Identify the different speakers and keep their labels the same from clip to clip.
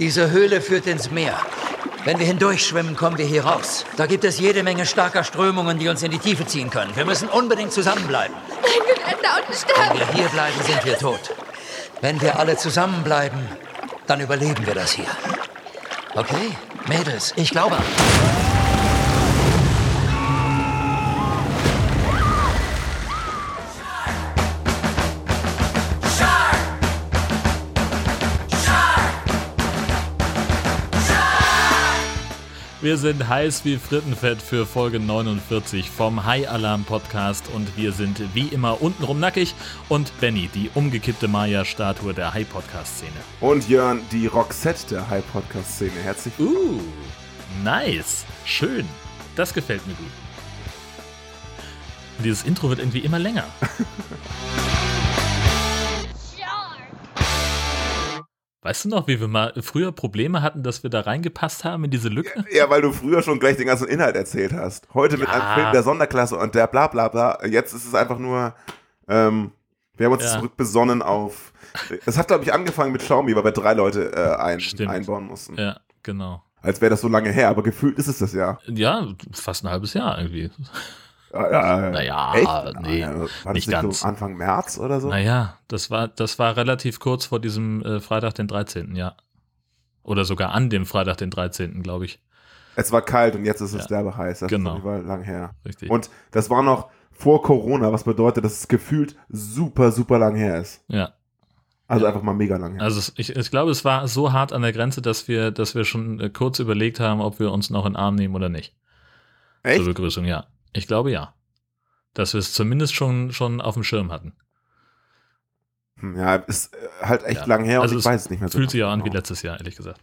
Speaker 1: Diese Höhle führt ins Meer. Wenn wir hindurchschwimmen, kommen wir hier raus. Da gibt es jede Menge starker Strömungen, die uns in die Tiefe ziehen können. Wir müssen unbedingt zusammenbleiben.
Speaker 2: Nein, wir werden da unten sterben.
Speaker 1: Wenn wir hier bleiben, sind wir tot. Wenn wir alle zusammenbleiben, dann überleben wir das hier. Okay, Mädels, ich glaube.
Speaker 3: Wir sind heiß wie Frittenfett für Folge 49 vom High Alarm Podcast und wir sind wie immer untenrum nackig und Benny, die umgekippte Maya-Statue der High Podcast-Szene.
Speaker 4: Und Jörn, die Roxette der High Podcast Szene. Herzlich willkommen.
Speaker 3: Uh, nice. Schön. Das gefällt mir gut. Dieses Intro wird irgendwie immer länger. Weißt du noch, wie wir mal früher Probleme hatten, dass wir da reingepasst haben in diese Lücke?
Speaker 4: Ja, weil du früher schon gleich den ganzen Inhalt erzählt hast. Heute mit
Speaker 3: Ja.
Speaker 4: einem Film der Sonderklasse und der bla bla bla. Jetzt ist es einfach nur, ähm, wir haben uns
Speaker 3: Ja.
Speaker 4: zurückbesonnen auf. Es hat, glaube ich, angefangen mit Xiaomi, weil wir drei Leute äh, ein, einbauen mussten.
Speaker 3: Ja, genau.
Speaker 4: Als wäre das so lange her, aber gefühlt ist es das ja.
Speaker 3: Ja, fast ein halbes Jahr irgendwie.
Speaker 4: Ja, ja,
Speaker 3: Naja,
Speaker 4: echt?
Speaker 3: nee,
Speaker 4: War
Speaker 3: nicht ganz.
Speaker 4: so Anfang März oder so?
Speaker 3: Naja, das war, das war relativ kurz vor diesem äh, Freitag, den 13., ja. Oder sogar an dem Freitag, den 13., glaube ich.
Speaker 4: Es war kalt und jetzt ist es
Speaker 3: Ja.
Speaker 4: derbe heiß. Das
Speaker 3: Genau.
Speaker 4: ist lang her.
Speaker 3: Richtig.
Speaker 4: Und das war noch vor Corona, was bedeutet, dass es gefühlt super, super lang her ist.
Speaker 3: ja.
Speaker 4: Also einfach mal mega lang her.
Speaker 3: Also ich, ich glaube, es war so hart an der Grenze, dass wir, dass wir schon äh, kurz überlegt haben, ob wir uns noch in den Arm nehmen oder nicht.
Speaker 4: Echt?
Speaker 3: Zur Begrüßung, ja. Ich glaube ja. Dass wir es zumindest schon, schon auf dem Schirm hatten.
Speaker 4: Hm, Ja, ist äh, halt echt
Speaker 3: Ja.
Speaker 4: lang her
Speaker 3: Also
Speaker 4: und ich weiß es nicht mehr so.
Speaker 3: Fühlt sich ja an wie
Speaker 4: genau.
Speaker 3: letztes Jahr, ehrlich gesagt.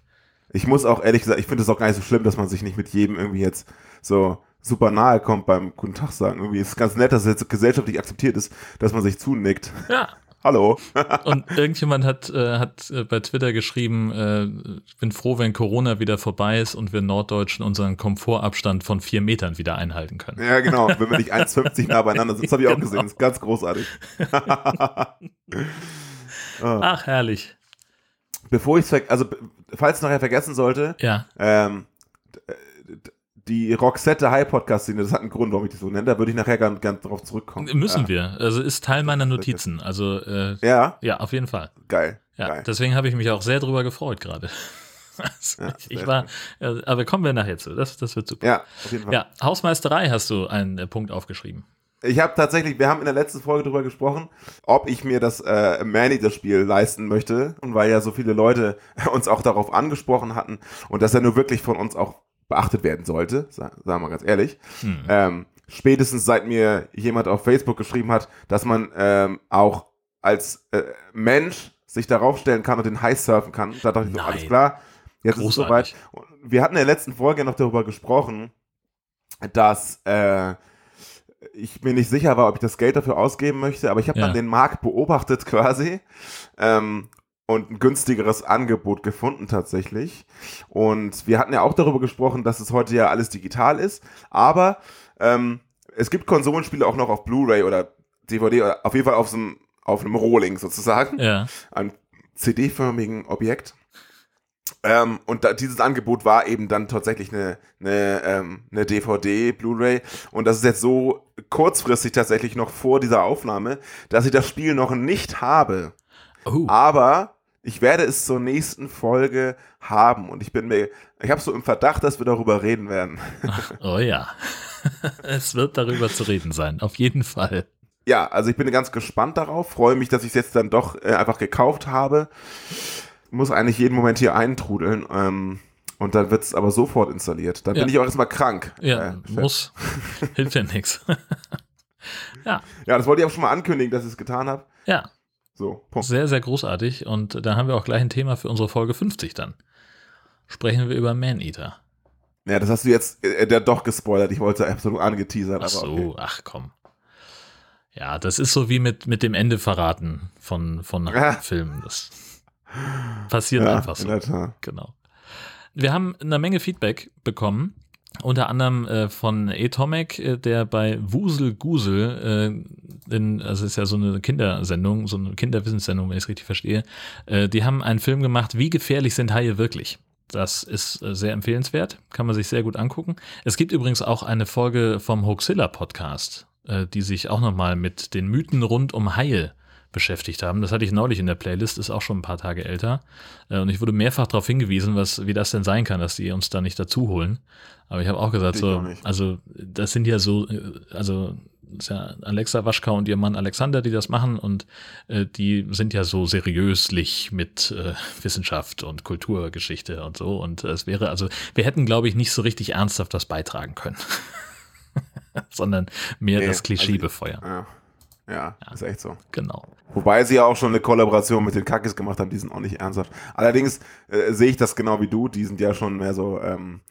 Speaker 4: Ich muss auch ehrlich gesagt, ich finde es auch gar nicht so schlimm, dass man sich nicht mit jedem irgendwie jetzt so super nahe kommt beim Guten Tag sagen. Irgendwie ist es ganz nett, dass es jetzt gesellschaftlich akzeptiert ist, dass man sich zunickt.
Speaker 3: Ja.
Speaker 4: Hallo.
Speaker 3: Und irgendjemand hat, äh, hat äh, bei Twitter geschrieben, äh, ich bin froh, wenn Corona wieder vorbei ist und wir Norddeutschen unseren Komfortabstand von vier Metern wieder einhalten können.
Speaker 4: Ja, genau. Wenn wir nicht 1,50 nah beieinander sitzen, das habe ich auch
Speaker 3: Genau.
Speaker 4: gesehen. Das ist ganz großartig. Ah.
Speaker 3: Ach, herrlich.
Speaker 4: Bevor ich es, also falls ich es nachher vergessen sollte,
Speaker 3: Ja,
Speaker 4: ähm, die Roxette High Podcast Szene, das hat einen Grund, warum ich die so nenne, da würde ich nachher ganz, ganz drauf zurückkommen.
Speaker 3: müssen
Speaker 4: ja.
Speaker 3: wir. Also ist Teil meiner Notizen. Also äh,
Speaker 4: Ja,
Speaker 3: ja, auf jeden Fall.
Speaker 4: geil.
Speaker 3: Ja,
Speaker 4: geil.
Speaker 3: deswegen habe ich mich auch sehr drüber gefreut gerade. Also,
Speaker 4: Ja,
Speaker 3: ich war, äh, aber kommen wir nachher zu. Das, das wird super.
Speaker 4: Ja, auf jeden Fall.
Speaker 3: Ja, Hausmeisterei hast du einen äh, Punkt aufgeschrieben.
Speaker 4: Ich habe tatsächlich, wir haben in der letzten Folge darüber gesprochen, ob ich mir das äh, Manager-Spiel leisten möchte. Und weil ja so viele Leute uns auch darauf angesprochen hatten und dass er nur wirklich von uns auch beachtet werden sollte, sa- sagen wir mal ganz ehrlich.
Speaker 3: Hm.
Speaker 4: Ähm, spätestens seit mir jemand auf Facebook geschrieben hat, dass man ähm, auch als äh, Mensch sich darauf stellen kann und den High surfen kann. Da dachte ich so, alles klar, jetzt ist es
Speaker 3: Großartig.
Speaker 4: soweit. Und Wir hatten in der letzten Folge noch darüber gesprochen, dass äh, ich mir nicht sicher war, ob ich das Geld dafür ausgeben möchte, aber ich habe
Speaker 3: Ja.
Speaker 4: dann den Markt beobachtet quasi ähm, und ein günstigeres Angebot gefunden tatsächlich. Und wir hatten ja auch darüber gesprochen, dass es heute ja alles digital ist, aber ähm, es gibt Konsolenspiele auch noch auf Blu-ray oder DVD oder auf jeden Fall auf so einem, auf einem Rohling sozusagen
Speaker 3: Ja,
Speaker 4: einem CD-förmigen Objekt. Ähm, und da, dieses Angebot war eben dann tatsächlich eine, eine, ähm, eine DVD, Blu-ray. Und das ist jetzt so kurzfristig tatsächlich noch vor dieser Aufnahme, dass ich das Spiel noch nicht habe.
Speaker 3: oh,
Speaker 4: Aber ich werde es zur nächsten Folge haben. Und ich bin mir, ich habe so im Verdacht, dass wir darüber reden werden.
Speaker 3: oh ja. es wird darüber zu reden sein, auf jeden Fall.
Speaker 4: Ja, also ich bin ganz gespannt darauf, freue mich, dass ich es jetzt dann doch äh, einfach gekauft habe. Muss eigentlich jeden Moment hier eintrudeln. Ähm, und dann wird es aber sofort installiert. Dann
Speaker 3: Ja.
Speaker 4: bin ich auch erstmal krank.
Speaker 3: Ja,
Speaker 4: Äh,
Speaker 3: muss. Hilft ja nichts. Ja,
Speaker 4: ja, das wollte ich auch schon mal ankündigen, dass ich es getan habe.
Speaker 3: ja,
Speaker 4: So, Punkt.
Speaker 3: sehr, sehr großartig. Und da haben wir auch gleich ein Thema für unsere Folge 50 dann. Sprechen wir über Man-Eater.
Speaker 4: Ja, das hast du jetzt äh, der doch gespoilert. Ich wollte nur angeteasert.
Speaker 3: Ach so,
Speaker 4: okay.
Speaker 3: ach komm. Ja, das ist so wie mit, mit dem Ende verraten von, von
Speaker 4: Ja.
Speaker 3: Filmen. Das passiert
Speaker 4: Ja,
Speaker 3: einfach so.
Speaker 4: in der Tat.
Speaker 3: Genau. Wir haben eine Menge Feedback bekommen unter anderem äh, von Atomic, äh, der bei Wusel Gusel, äh, in, also ist ja so eine Kindersendung, so eine Kinderwissenssendung, wenn ich es richtig verstehe, äh, die haben einen Film gemacht, wie gefährlich sind Haie wirklich? Das ist äh, sehr empfehlenswert, kann man sich sehr gut angucken. Es gibt übrigens auch eine Folge vom Hoaxilla Podcast, äh, die sich auch nochmal mit den Mythen rund um Haie beschäftigt haben. Das hatte ich neulich in der Playlist, ist auch schon ein paar Tage älter. Äh, und ich wurde mehrfach darauf hingewiesen, was, wie das denn sein kann, dass die uns da nicht dazu holen. Aber ich habe auch gesagt, so, also das sind ja so, äh, also ist ja Alexa Waschka und ihr Mann Alexander, die das machen und äh, die sind ja so seriöslich mit äh, Wissenschaft und Kulturgeschichte und so und es wäre also, wir hätten glaube ich nicht so richtig ernsthaft das beitragen können, sondern mehr nee, das Klischee also, befeuern.
Speaker 4: Ja. Ja, ja, ist echt so.
Speaker 3: Genau.
Speaker 4: Wobei sie ja auch schon eine Kollaboration mit den Kackis gemacht haben, die sind auch nicht ernsthaft. Allerdings äh, sehe ich das genau wie du, die sind ja schon mehr so, ähm,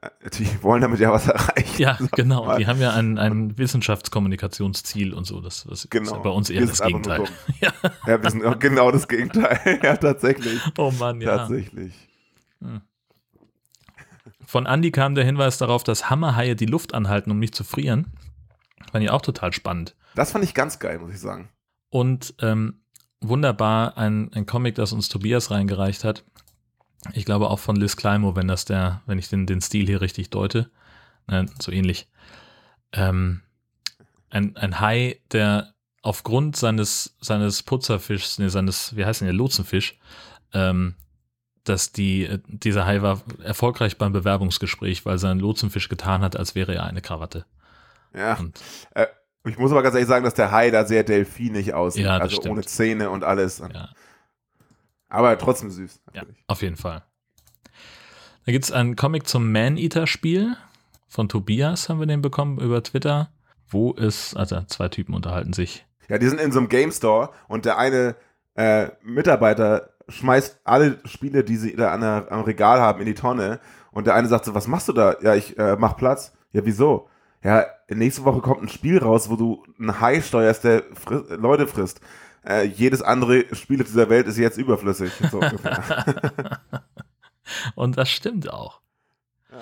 Speaker 4: äh, die wollen damit ja was erreichen.
Speaker 3: Ja, genau. Die haben ja ein, ein Wissenschaftskommunikationsziel und so. Das, das
Speaker 4: genau.
Speaker 3: ist bei uns eher das Gegenteil.
Speaker 4: ja. ja, wir sind genau das Gegenteil. ja, tatsächlich.
Speaker 3: Oh Mann, ja.
Speaker 4: Tatsächlich. Hm.
Speaker 3: Von Andy kam der Hinweis darauf, dass Hammerhaie die Luft anhalten, um nicht zu frieren. Fand ich auch total spannend.
Speaker 4: Das fand ich ganz geil, muss ich sagen.
Speaker 3: Und ähm, wunderbar ein, ein Comic, das uns Tobias reingereicht hat. Ich glaube auch von Liz Climo, wenn das der, wenn ich den, den Stil hier richtig deute. Äh, so ähnlich. Ähm, ein, ein Hai, der aufgrund seines, seines Putzerfischs, nee, seines, wie heißt denn der, Lotsenfisch, ähm, dass die, dieser Hai war erfolgreich beim Bewerbungsgespräch, weil sein Lotsenfisch getan hat, als wäre er eine Krawatte.
Speaker 4: Ja. Und, äh, ich muss aber ganz ehrlich sagen, dass der Hai da sehr delfinig aussieht.
Speaker 3: Ja,
Speaker 4: also
Speaker 3: stimmt.
Speaker 4: ohne Zähne und alles.
Speaker 3: Ja.
Speaker 4: Aber trotzdem süß.
Speaker 3: Ja, auf jeden Fall. Da gibt es einen Comic zum Man-Eater-Spiel von Tobias, haben wir den bekommen über Twitter, wo es, also zwei Typen unterhalten sich.
Speaker 4: Ja, die sind in so einem Game Store und der eine äh, Mitarbeiter schmeißt alle Spiele, die sie da an der, am Regal haben, in die Tonne und der eine sagt so, was machst du da? Ja, ich äh, mach Platz. Ja, wieso? Ja, nächste Woche kommt ein Spiel raus, wo du einen Hai steuerst, der fri Leute frisst. Äh, jedes andere Spiel dieser Welt ist jetzt überflüssig. So
Speaker 3: und das stimmt auch. Ja.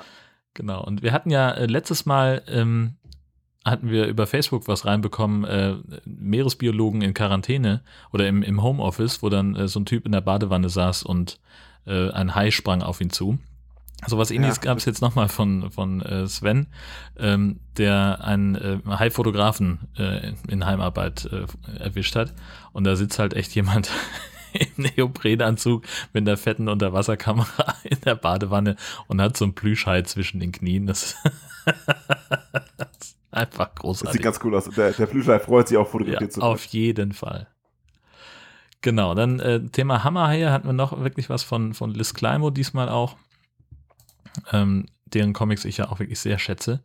Speaker 3: Genau. Und wir hatten ja äh, letztes Mal ähm, hatten wir über Facebook was reinbekommen, äh, Meeresbiologen in Quarantäne oder im, im Homeoffice, wo dann äh, so ein Typ in der Badewanne saß und äh, ein Hai sprang auf ihn zu. So was ähnliches ja. gab es jetzt nochmal von, von äh, Sven, ähm, der einen äh, High-Fotografen äh, in Heimarbeit äh, erwischt hat. Und da sitzt halt echt jemand im Neoprenanzug mit einer fetten Unterwasserkamera in der Badewanne und hat so ein Plüschhai zwischen den Knien. Das, ist einfach großartig. Das
Speaker 4: sieht ganz cool aus. Der, der Plüschhai freut sich auch fotografiert
Speaker 3: ja, zu werden. Auf jeden Fall. Genau, dann äh, Thema Hammerhaie hatten wir noch wirklich was von, von Liz Climo diesmal auch ähm, deren Comics ich ja auch wirklich sehr schätze.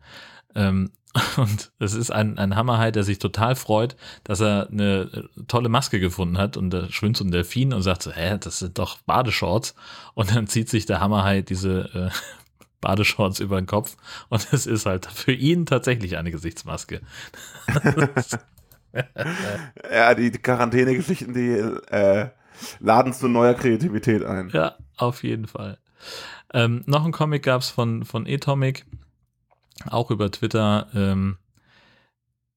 Speaker 3: Ähm, und es ist ein, ein Hammerhai, der sich total freut, dass er eine äh, tolle Maske gefunden hat und da schwimmt so ein Delfin und sagt so, hä, das sind doch Badeshorts. Und dann zieht sich der Hammerhai diese äh, Badeshorts über den Kopf und es ist halt für ihn tatsächlich eine Gesichtsmaske.
Speaker 4: ja, die Quarantäne-Geschichten, die äh, laden zu neuer Kreativität ein.
Speaker 3: Ja, auf jeden Fall. Ähm, noch ein Comic gab es von, von Atomic, auch über Twitter. Ähm,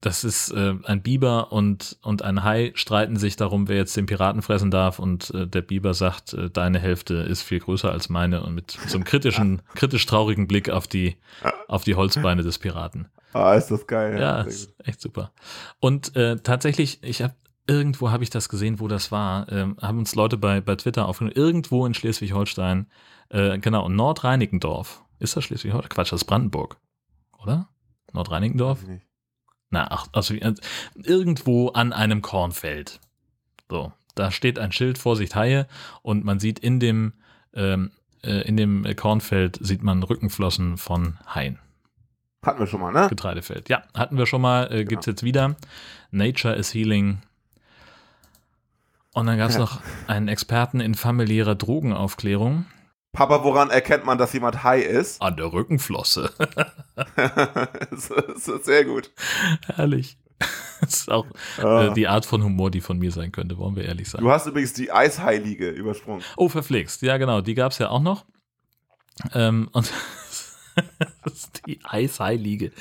Speaker 3: das ist äh, ein Biber und, und ein Hai streiten sich darum, wer jetzt den Piraten fressen darf. Und äh, der Biber sagt, äh, deine Hälfte ist viel größer als meine. Und mit so einem kritischen, kritisch traurigen Blick auf die, auf die Holzbeine des Piraten.
Speaker 4: Ah, ist das geil.
Speaker 3: Ja, ist echt super. Und äh, tatsächlich, ich habe irgendwo habe ich das gesehen, wo das war. Ähm, haben uns Leute bei, bei Twitter aufgenommen. Irgendwo in Schleswig-Holstein äh, genau, Nordreinickendorf. Ist das Schleswig-Holstein? Quatsch, das ist Brandenburg. Oder? Nordreinickendorf? Na, ach, also äh, irgendwo an einem Kornfeld. So, da steht ein Schild, Vorsicht Haie, und man sieht in dem, ähm, äh, in dem Kornfeld sieht man Rückenflossen von Haien.
Speaker 4: Hatten wir schon mal, ne?
Speaker 3: Getreidefeld. Ja, hatten wir schon mal, äh, gibt's genau. jetzt wieder. Nature is Healing. Und dann gab es ja. noch einen Experten in familiärer Drogenaufklärung.
Speaker 4: Papa, woran erkennt man, dass jemand high ist?
Speaker 3: An der Rückenflosse.
Speaker 4: das ist sehr gut.
Speaker 3: Herrlich. Das ist auch ah. äh, die Art von Humor, die von mir sein könnte, wollen wir ehrlich sein.
Speaker 4: Du hast übrigens die Eisheilige übersprungen.
Speaker 3: Oh, verflixt. Ja, genau. Die gab es ja auch noch. Ähm, und das ist die Eishai-Liege.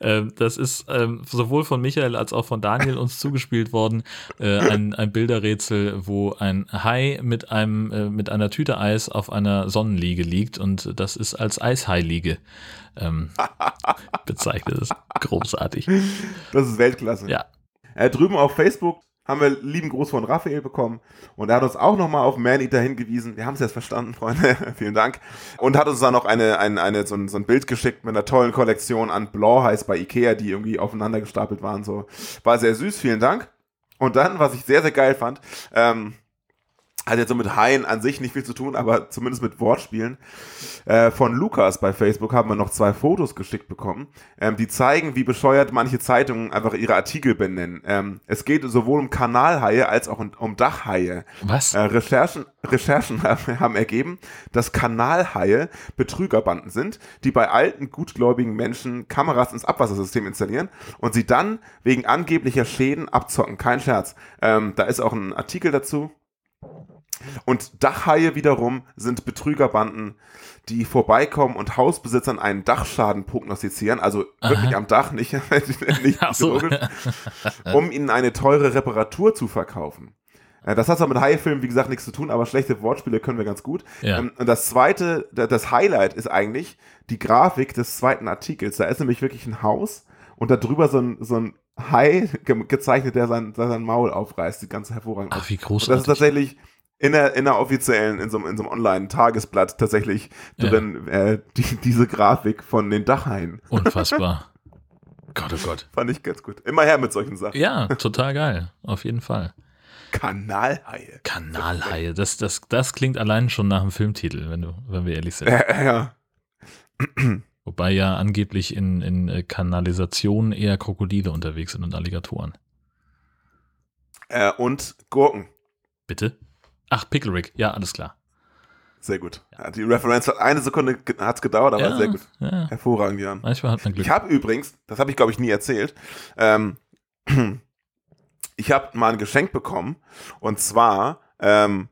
Speaker 3: Ähm, das ist ähm, sowohl von Michael als auch von Daniel uns zugespielt worden. Äh, ein, ein Bilderrätsel, wo ein Hai mit einem äh, mit einer Tüte Eis auf einer Sonnenliege liegt und das ist als Eishai-Liege ähm, bezeichnet. Das ist großartig.
Speaker 4: Das ist Weltklasse.
Speaker 3: Ja.
Speaker 4: Äh, drüben auf Facebook haben wir lieben Gruß von Raphael bekommen und er hat uns auch nochmal auf Maneater hingewiesen. Wir haben es jetzt verstanden, Freunde. Vielen Dank. Und hat uns dann noch eine, eine, eine, so, ein, so ein Bild geschickt mit einer tollen Kollektion an Blauheiß bei Ikea, die irgendwie aufeinander gestapelt waren. So. War sehr süß, vielen Dank. Und dann, was ich sehr, sehr geil fand, ähm, hat jetzt so mit Haien an sich nicht viel zu tun, aber zumindest mit Wortspielen. Äh, von Lukas bei Facebook haben wir noch zwei Fotos geschickt bekommen, ähm, die zeigen, wie bescheuert manche Zeitungen einfach ihre Artikel benennen. Ähm, es geht sowohl um Kanalhaie als auch um, Dachhaie.
Speaker 3: Was?
Speaker 4: Äh, Recherchen, Recherchen haben ergeben, dass Kanalhaie Betrügerbanden sind, die bei alten, gutgläubigen Menschen Kameras ins Abwassersystem installieren und sie dann wegen angeblicher Schäden abzocken. Kein Scherz. Ähm, da ist auch ein Artikel dazu. Und Dachhaie wiederum sind Betrügerbanden, die vorbeikommen und Hausbesitzern einen Dachschaden prognostizieren, also wirklich am Dach, nicht, nicht
Speaker 3: so.
Speaker 4: um ihnen eine teure Reparatur zu verkaufen. Das hat zwar mit Haie-Filmen, wie gesagt, nichts zu tun, aber schlechte Wortspiele können wir ganz gut.
Speaker 3: Ja.
Speaker 4: Ähm, Und das zweite, da- das Highlight ist eigentlich die Grafik des zweiten Artikels. Da ist nämlich wirklich ein Haus und da drüber so ein, so ein Hai ge gezeichnet, der sein, sein Maul aufreißt. Sieht ganz hervorragend.
Speaker 3: Ach, wie
Speaker 4: Und das
Speaker 3: großartig.
Speaker 4: ist tatsächlich in der, in der offiziellen, in so, einem- in so einem Online-Tagesblatt tatsächlich
Speaker 3: Ja.
Speaker 4: drin, äh, die, diese Grafik von den Dachhaien.
Speaker 3: Unfassbar. Gott, oh Gott.
Speaker 4: Fand ich ganz gut. Immer her mit solchen Sachen.
Speaker 3: Ja, total geil. Auf jeden Fall.
Speaker 4: Kanalhaie.
Speaker 3: Kanalhaie. Das, das, das klingt allein schon nach einem Filmtitel, wenn, du, wenn wir ehrlich sind.
Speaker 4: Ja, ja.
Speaker 3: Wobei ja angeblich in, in äh, Kanalisationen eher Krokodile unterwegs sind und Alligatoren.
Speaker 4: Äh, und Gurken.
Speaker 3: Bitte? Ach, Pickle Rick. Ja, alles klar.
Speaker 4: Sehr gut. Ja, Die Referenz hat eine Sekunde hat's gedauert, aber
Speaker 3: ja,
Speaker 4: sehr gut.
Speaker 3: Ja.
Speaker 4: Hervorragend, Jan.
Speaker 3: Manchmal hat man Glück.
Speaker 4: Ich habe übrigens, das habe ich glaube ich nie erzählt, ähm, ich habe mal ein Geschenk bekommen und zwar ähm,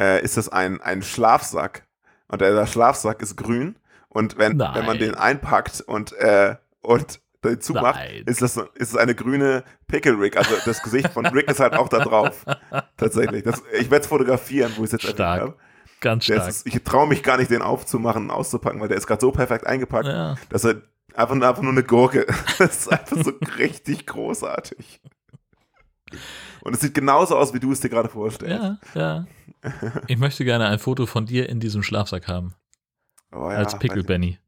Speaker 4: äh, ist das ein, ein Schlafsack und der, der Schlafsack ist grün und wenn,
Speaker 3: Nein.
Speaker 4: wenn man den einpackt und, äh, und zumacht,
Speaker 3: Nein.
Speaker 4: ist das ist es eine grüne Pickle Rick, also das Gesicht von Rick ist halt auch da drauf. Tatsächlich. Das, ich werde es fotografieren, wo ich es jetzt
Speaker 3: Stark.
Speaker 4: habe.
Speaker 3: Ganz stark.
Speaker 4: ist, ich traue mich gar nicht, den aufzumachen und auszupacken, weil der ist gerade so perfekt eingepackt,
Speaker 3: Ja.
Speaker 4: dass er einfach, nur- einfach nur eine Gurke. Das ist einfach so richtig großartig. Und es sieht genauso aus, wie du es dir gerade vorstellst.
Speaker 3: ja, ja. Ich möchte gerne ein Foto von dir in diesem Schlafsack haben.
Speaker 4: Oh ja,
Speaker 3: als Pickle Benny.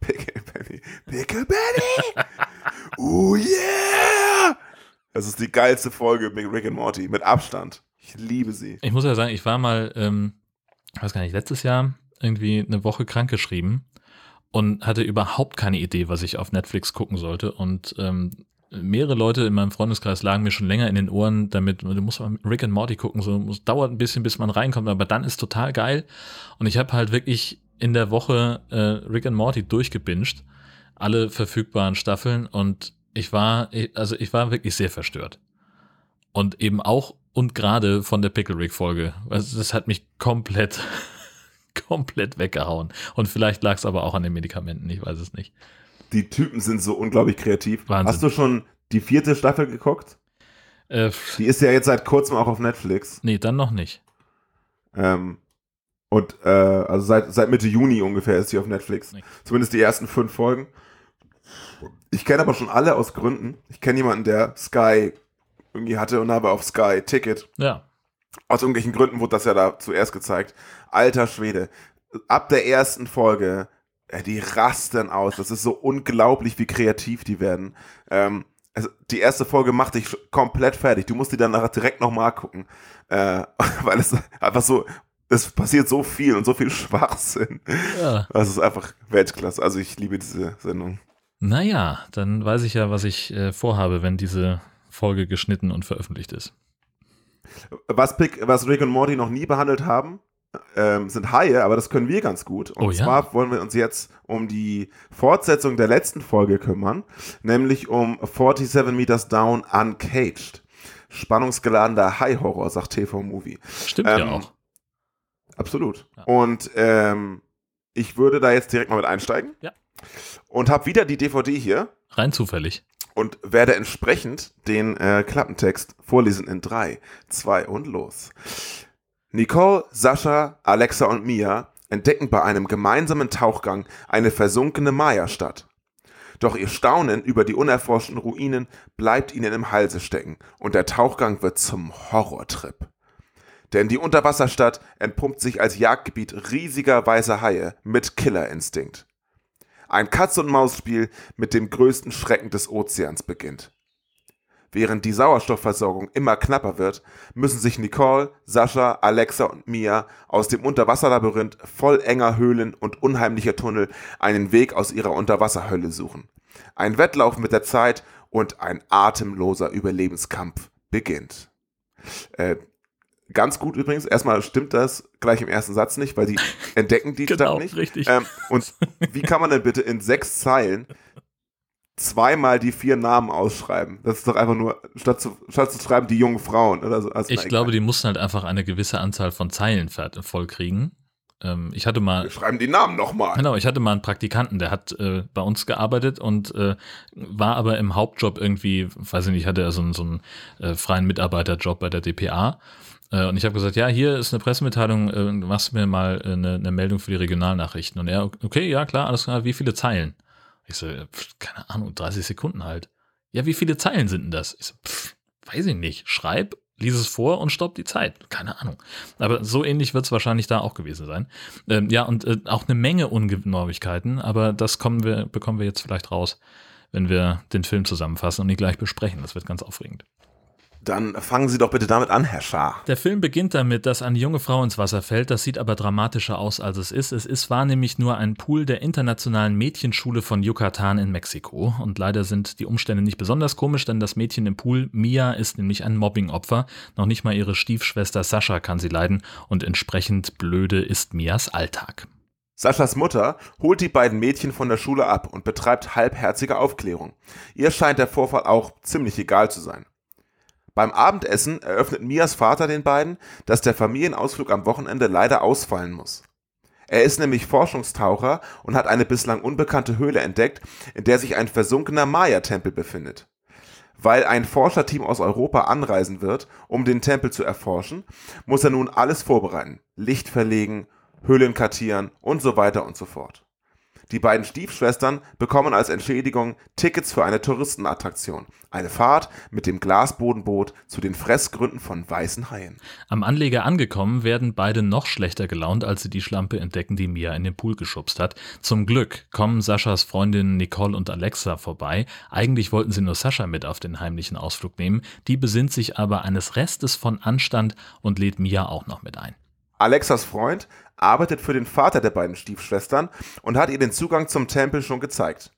Speaker 4: Pickle Benny. Pickle Benny! oh yeah! Das ist die geilste Folge mit Rick and Morty, mit Abstand. Ich liebe sie.
Speaker 3: Ich muss ja sagen, ich war mal, ähm, weiß gar nicht, letztes Jahr irgendwie eine Woche krankgeschrieben und hatte überhaupt keine Idee, was ich auf Netflix gucken sollte. Und ähm, mehrere Leute in meinem Freundeskreis lagen mir schon länger in den Ohren, damit du musst mal Rick and Morty gucken, so muss, dauert ein bisschen, bis man reinkommt, aber dann ist total geil. Und ich habe halt wirklich in der Woche äh, Rick and Morty durchgebinged, alle verfügbaren Staffeln und ich war, also ich war wirklich sehr verstört. Und eben auch und gerade von der Pickle Rick Folge. Also das hat mich komplett, komplett weggehauen. Und vielleicht lag es aber auch an den Medikamenten, ich weiß es nicht.
Speaker 4: Die Typen sind so unglaublich kreativ.
Speaker 3: Wahnsinn.
Speaker 4: Hast du schon die vierte Staffel geguckt?
Speaker 3: Äh,
Speaker 4: Die ist ja jetzt seit kurzem auch auf Netflix.
Speaker 3: nee, dann noch nicht.
Speaker 4: Ähm, und äh, also seit, seit Mitte Juni ungefähr ist sie auf Netflix.
Speaker 3: Nee.
Speaker 4: Zumindest die ersten fünf Folgen. Ich kenne aber schon alle aus Gründen. Ich kenne jemanden, der Sky irgendwie hatte und habe auf Sky Ticket.
Speaker 3: Ja.
Speaker 4: Aus irgendwelchen Gründen wurde das ja da zuerst gezeigt. Alter Schwede. Ab der ersten Folge, äh, die rasten aus. Das ist so unglaublich, wie kreativ die werden. Ähm, also die erste Folge macht dich komplett fertig. Du musst die dann direkt nochmal gucken. Äh, weil es einfach so, es passiert so viel und so viel Schwachsinn.
Speaker 3: ja.
Speaker 4: Das ist einfach Weltklasse. Also ich liebe diese Sendung.
Speaker 3: Naja, dann weiß ich ja, was ich äh, vorhabe, wenn diese Folge geschnitten und veröffentlicht ist.
Speaker 4: Was, Pick, was Rick und Morty noch nie behandelt haben, ähm, sind Haie, aber das können wir ganz gut. Und
Speaker 3: Oh ja.
Speaker 4: zwar wollen wir uns jetzt um die Fortsetzung der letzten Folge kümmern, nämlich um 47 Meters Down Uncaged. Spannungsgeladener High-Horror, sagt TV Movie.
Speaker 3: Stimmt ja
Speaker 4: Ähm,
Speaker 3: auch.
Speaker 4: Absolut.
Speaker 3: Ja.
Speaker 4: Und ähm, ich würde da jetzt direkt mal mit einsteigen.
Speaker 3: Ja.
Speaker 4: Und habe wieder die DVD hier
Speaker 3: Rein zufällig.
Speaker 4: und werde entsprechend den äh, Klappentext vorlesen in 3, 2 und los. Nicole, Sascha, Alexa und Mia entdecken bei einem gemeinsamen Tauchgang eine versunkene Maya-Stadt. Doch ihr Staunen über die unerforschten Ruinen bleibt ihnen im Halse stecken und der Tauchgang wird zum Horrortrip. Denn die Unterwasserstadt entpumpt sich als Jagdgebiet riesiger weißer Haie mit Killerinstinkt. Ein Katz-und-Maus-Spiel mit dem größten Schrecken des Ozeans beginnt. Während die Sauerstoffversorgung immer knapper wird, müssen sich Nicole, Sascha, Alexa und Mia aus dem Unterwasserlabyrinth voll enger Höhlen und unheimlicher Tunnel einen Weg aus ihrer Unterwasserhölle suchen. Ein Wettlauf mit der Zeit und ein atemloser Überlebenskampf beginnt. Äh, ganz gut übrigens, erstmal stimmt das gleich im ersten Satz nicht, weil die entdecken die
Speaker 3: Genau,
Speaker 4: Stadt nicht.
Speaker 3: richtig.
Speaker 4: Ähm, und wie kann man denn bitte in sechs Zeilen zweimal die vier Namen ausschreiben? Das ist doch einfach nur, statt zu, statt zu schreiben, die jungen Frauen oder so. Also,
Speaker 3: Ich glaube,
Speaker 4: egal.
Speaker 3: die mussten halt einfach eine gewisse Anzahl von Zeilen fert- vollkriegen. Ähm, ich hatte mal
Speaker 4: Wir schreiben die Namen nochmal.
Speaker 3: Genau, ich hatte mal einen Praktikanten, der hat äh, bei uns gearbeitet und äh, war aber im Hauptjob irgendwie, weiß ich nicht, hatte er so einen, so einen äh, freien Mitarbeiterjob bei der DPA. Äh, und ich habe gesagt, ja, hier ist eine Pressemitteilung, äh, machst mir mal äh, eine, eine Meldung für die Regionalnachrichten. Und er, okay, ja, klar, alles klar, wie viele Zeilen? Ich so, pf, keine Ahnung, 30 Sekunden halt. Ja, wie viele Zeilen sind denn das? Ich so, pf, weiß ich nicht, schreib, lies es vor und stopp die Zeit. Keine Ahnung. Aber so ähnlich wird es wahrscheinlich da auch gewesen sein. Ähm, ja, und äh, auch eine Menge Ungenauigkeiten, aber das kommen wir, bekommen wir jetzt vielleicht raus, wenn wir den Film zusammenfassen und ihn gleich besprechen. Das wird ganz aufregend.
Speaker 4: Dann fangen Sie doch bitte damit an, Herr Schaar.
Speaker 3: Der Film beginnt damit, dass eine junge Frau ins Wasser fällt. Das sieht aber dramatischer aus, als es ist. Es ist war nämlich nur ein Pool der internationalen Mädchenschule von Yucatan in Mexiko. Und leider sind die Umstände nicht besonders komisch, denn das Mädchen im Pool, Mia, ist nämlich ein Mobbingopfer. Noch nicht mal ihre Stiefschwester Sascha kann sie leiden und entsprechend blöde ist Mias Alltag.
Speaker 4: Saschas Mutter holt die beiden Mädchen von der Schule ab und betreibt halbherzige Aufklärung. Ihr scheint der Vorfall auch ziemlich egal zu sein. Beim Abendessen eröffnet Mias Vater den beiden, dass der Familienausflug am Wochenende leider ausfallen muss. Er ist nämlich Forschungstaucher und hat eine bislang unbekannte Höhle entdeckt, in der sich ein versunkener Maya-Tempel befindet. Weil ein Forscherteam aus Europa anreisen wird, um den Tempel zu erforschen, muss er nun alles vorbereiten. Licht verlegen, Höhlen kartieren und so weiter und so fort. Die beiden Stiefschwestern bekommen als Entschädigung Tickets für eine Touristenattraktion. Eine Fahrt mit dem Glasbodenboot zu den Fressgründen von weißen Haien.
Speaker 3: Am Anleger angekommen, werden beide noch schlechter gelaunt, als sie die Schlampe entdecken, die Mia in den Pool geschubst hat. Zum Glück kommen Saschas Freundinnen Nicole und Alexa vorbei. Eigentlich wollten sie nur Sascha mit auf den heimlichen Ausflug nehmen. Die besinnt sich aber eines Restes von Anstand und lädt Mia auch noch mit ein.
Speaker 4: Alexas Freund arbeitet für den Vater der beiden Stiefschwestern und hat ihr den Zugang zum Tempel schon gezeigt.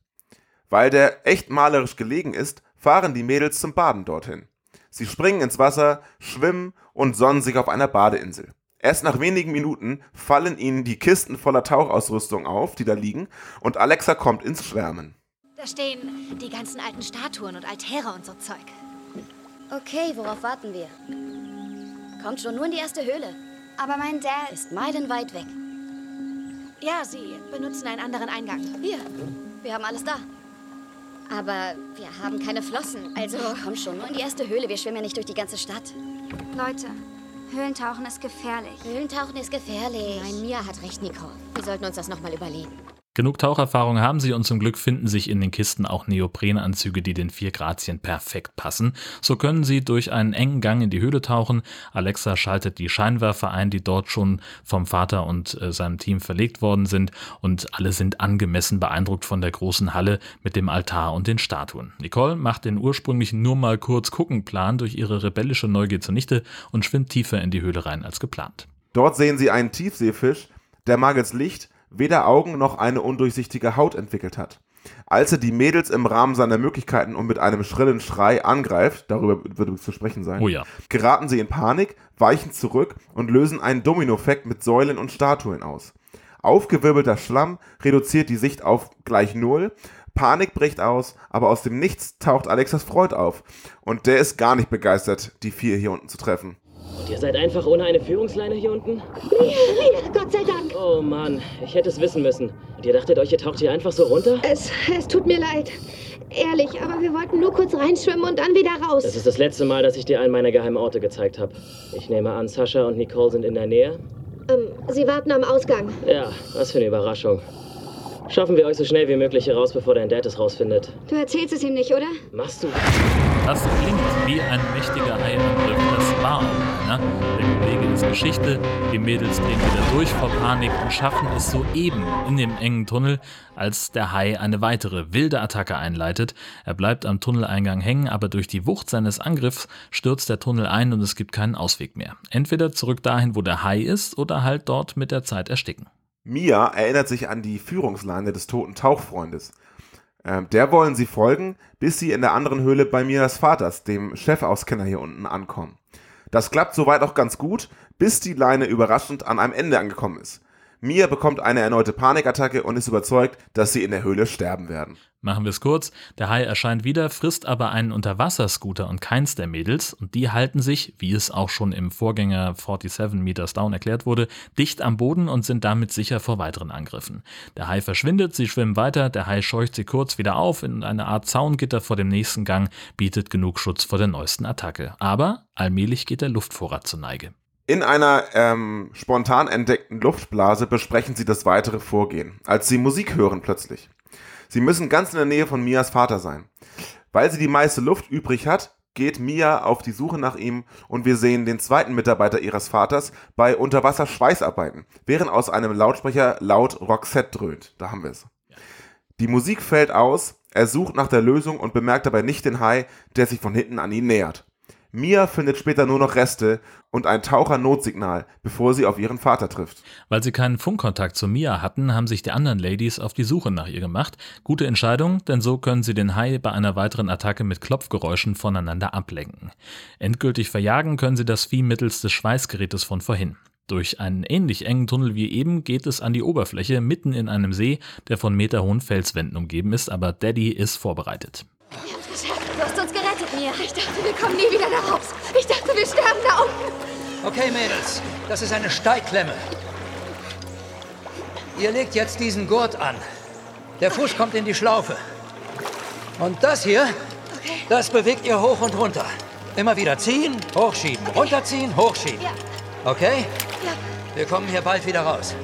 Speaker 4: Weil der echt malerisch gelegen ist, fahren die Mädels zum Baden dorthin. Sie springen ins Wasser, schwimmen und sonnen sich auf einer Badeinsel. Erst nach wenigen Minuten fallen ihnen die Kisten voller Tauchausrüstung auf, die da liegen, und Alexa kommt ins Schwärmen.
Speaker 2: Da stehen die ganzen alten Statuen und Altäre und so Zeug.
Speaker 5: Okay, worauf warten wir? Kommt schon nur in die erste Höhle.
Speaker 2: Aber mein Dad
Speaker 5: Ist meilenweit weg.
Speaker 2: Ja, sie benutzen einen anderen Eingang.
Speaker 5: Hier, wir haben alles da. Aber wir haben keine Flossen. Also komm schon, nur in die erste Höhle. Wir schwimmen ja nicht durch die ganze Stadt.
Speaker 6: Leute, Höhlentauchen ist gefährlich.
Speaker 5: Höhlentauchen ist gefährlich.
Speaker 2: Nein, Mia hat recht, Nicole. Wir sollten uns das nochmal überlegen.
Speaker 3: Genug Taucherfahrung haben sie und zum Glück finden sich in den Kisten auch Neoprenanzüge, die den vier Grazien perfekt passen. So können sie durch einen engen Gang in die Höhle tauchen. Alexa schaltet die Scheinwerfer ein, die dort schon vom Vater und äh, seinem Team verlegt worden sind und alle sind angemessen beeindruckt von der großen Halle mit dem Altar und den Statuen. Nicole macht den ursprünglichen nur mal kurz gucken Plan durch ihre rebellische Neugier zunichte und schwimmt tiefer in die Höhle rein als geplant.
Speaker 4: Dort sehen sie einen Tiefseefisch, der mangels Licht weder Augen noch eine undurchsichtige Haut entwickelt hat. Als er die Mädels im Rahmen seiner Möglichkeiten und mit einem schrillen Schrei angreift, darüber wird zu sprechen sein,
Speaker 3: Oh ja.
Speaker 4: geraten sie in Panik, weichen zurück und lösen einen Dominoeffekt mit Säulen und Statuen aus. Aufgewirbelter Schlamm reduziert die Sicht auf gleich Null, Panik bricht aus, aber aus dem Nichts taucht Alexas Freund auf. Und der ist gar nicht begeistert, die vier hier unten zu treffen.
Speaker 7: Und ihr seid einfach ohne eine Führungsleine hier unten?
Speaker 8: Ja, Gott sei Dank.
Speaker 7: Oh Mann, ich hätte es wissen müssen. Und ihr dachtet euch, ihr taucht hier einfach so runter?
Speaker 8: Es, es tut mir leid. Ehrlich, aber wir wollten nur kurz reinschwimmen und dann wieder raus.
Speaker 7: Das ist das letzte Mal, dass ich dir einen meiner geheimen Orte gezeigt habe. Ich nehme an, Sascha und Nicole sind in der Nähe?
Speaker 8: Ähm, sie warten am Ausgang.
Speaker 7: Ja, was für eine Überraschung. Schaffen wir euch so schnell wie möglich hier raus, bevor dein Dad es rausfindet.
Speaker 8: Du erzählst es ihm nicht, oder?
Speaker 7: Machst du?
Speaker 3: Das klingt wie ein mächtiger Haiangriff. Das war einer. Der Kollege ist Geschichte. Die Mädels drehen wieder durch vor Panik und schaffen es soeben in dem engen Tunnel, als der Hai eine weitere wilde Attacke einleitet. Er bleibt am Tunneleingang hängen, aber durch die Wucht seines Angriffs stürzt der Tunnel ein und es gibt keinen Ausweg mehr. Entweder zurück dahin, wo der Hai ist, oder halt dort mit der Zeit ersticken.
Speaker 4: Mia erinnert sich an die Führungsleine des toten Tauchfreundes. Ähm, der wollen sie folgen, bis sie in der anderen Höhle bei Mias Vaters, dem Chefauskenner hier unten, ankommen. Das klappt soweit auch ganz gut, bis die Leine überraschend an einem Ende angekommen ist. Mia bekommt eine erneute Panikattacke und ist überzeugt, dass sie in der Höhle sterben werden.
Speaker 3: Machen wir es kurz. Der Hai erscheint wieder, frisst aber einen Unterwasserscooter und keins der Mädels. Und die halten sich, wie es auch schon im Vorgänger 47 Meters Down erklärt wurde, dicht am Boden und sind damit sicher vor weiteren Angriffen. Der Hai verschwindet, sie schwimmen weiter, der Hai scheucht sie kurz wieder auf in eine Art Zaungitter vor dem nächsten Gang, bietet genug Schutz vor der neuesten Attacke. Aber allmählich geht der Luftvorrat zur Neige.
Speaker 4: In einer ähm, spontan entdeckten Luftblase besprechen sie das weitere Vorgehen, als sie Musik hören plötzlich. Sie müssen ganz in der Nähe von Mias Vater sein. Weil sie die meiste Luft übrig hat, geht Mia auf die Suche nach ihm und wir sehen den zweiten Mitarbeiter ihres Vaters bei Unterwasser Schweißarbeiten, während aus einem Lautsprecher laut Roxette dröhnt. Da haben wir es. Die Musik fällt aus, er sucht nach der Lösung und bemerkt dabei nicht den Hai, der sich von hinten an ihn nähert. Mia findet später nur noch Reste und ein Taucher-Notsignal, bevor sie auf ihren Vater trifft.
Speaker 3: Weil sie keinen Funkkontakt zu Mia hatten, haben sich die anderen Ladies auf die Suche nach ihr gemacht. Gute Entscheidung, denn so können sie den Hai bei einer weiteren Attacke mit Klopfgeräuschen voneinander ablenken. Endgültig verjagen können sie das Vieh mittels des Schweißgerätes von vorhin. Durch einen ähnlich engen Tunnel wie eben geht es an die Oberfläche, mitten in einem See, der von meterhohen Felswänden umgeben ist, aber Daddy ist vorbereitet.
Speaker 5: Wir haben's geschafft. Du hast uns gerettet, Mia.
Speaker 8: Ich dachte, wir kommen nie wieder da raus. Ich dachte, wir sterben da unten.
Speaker 1: Okay, Mädels, das ist eine Steigklemme. Ihr legt jetzt diesen Gurt an. Der Fuß kommt in die Schlaufe. Und das hier, das bewegt ihr hoch und runter. Immer wieder ziehen, hochschieben, runterziehen, hochschieben.
Speaker 5: Ja.
Speaker 1: Okay?
Speaker 5: Ja.
Speaker 1: Wir kommen hier bald wieder raus.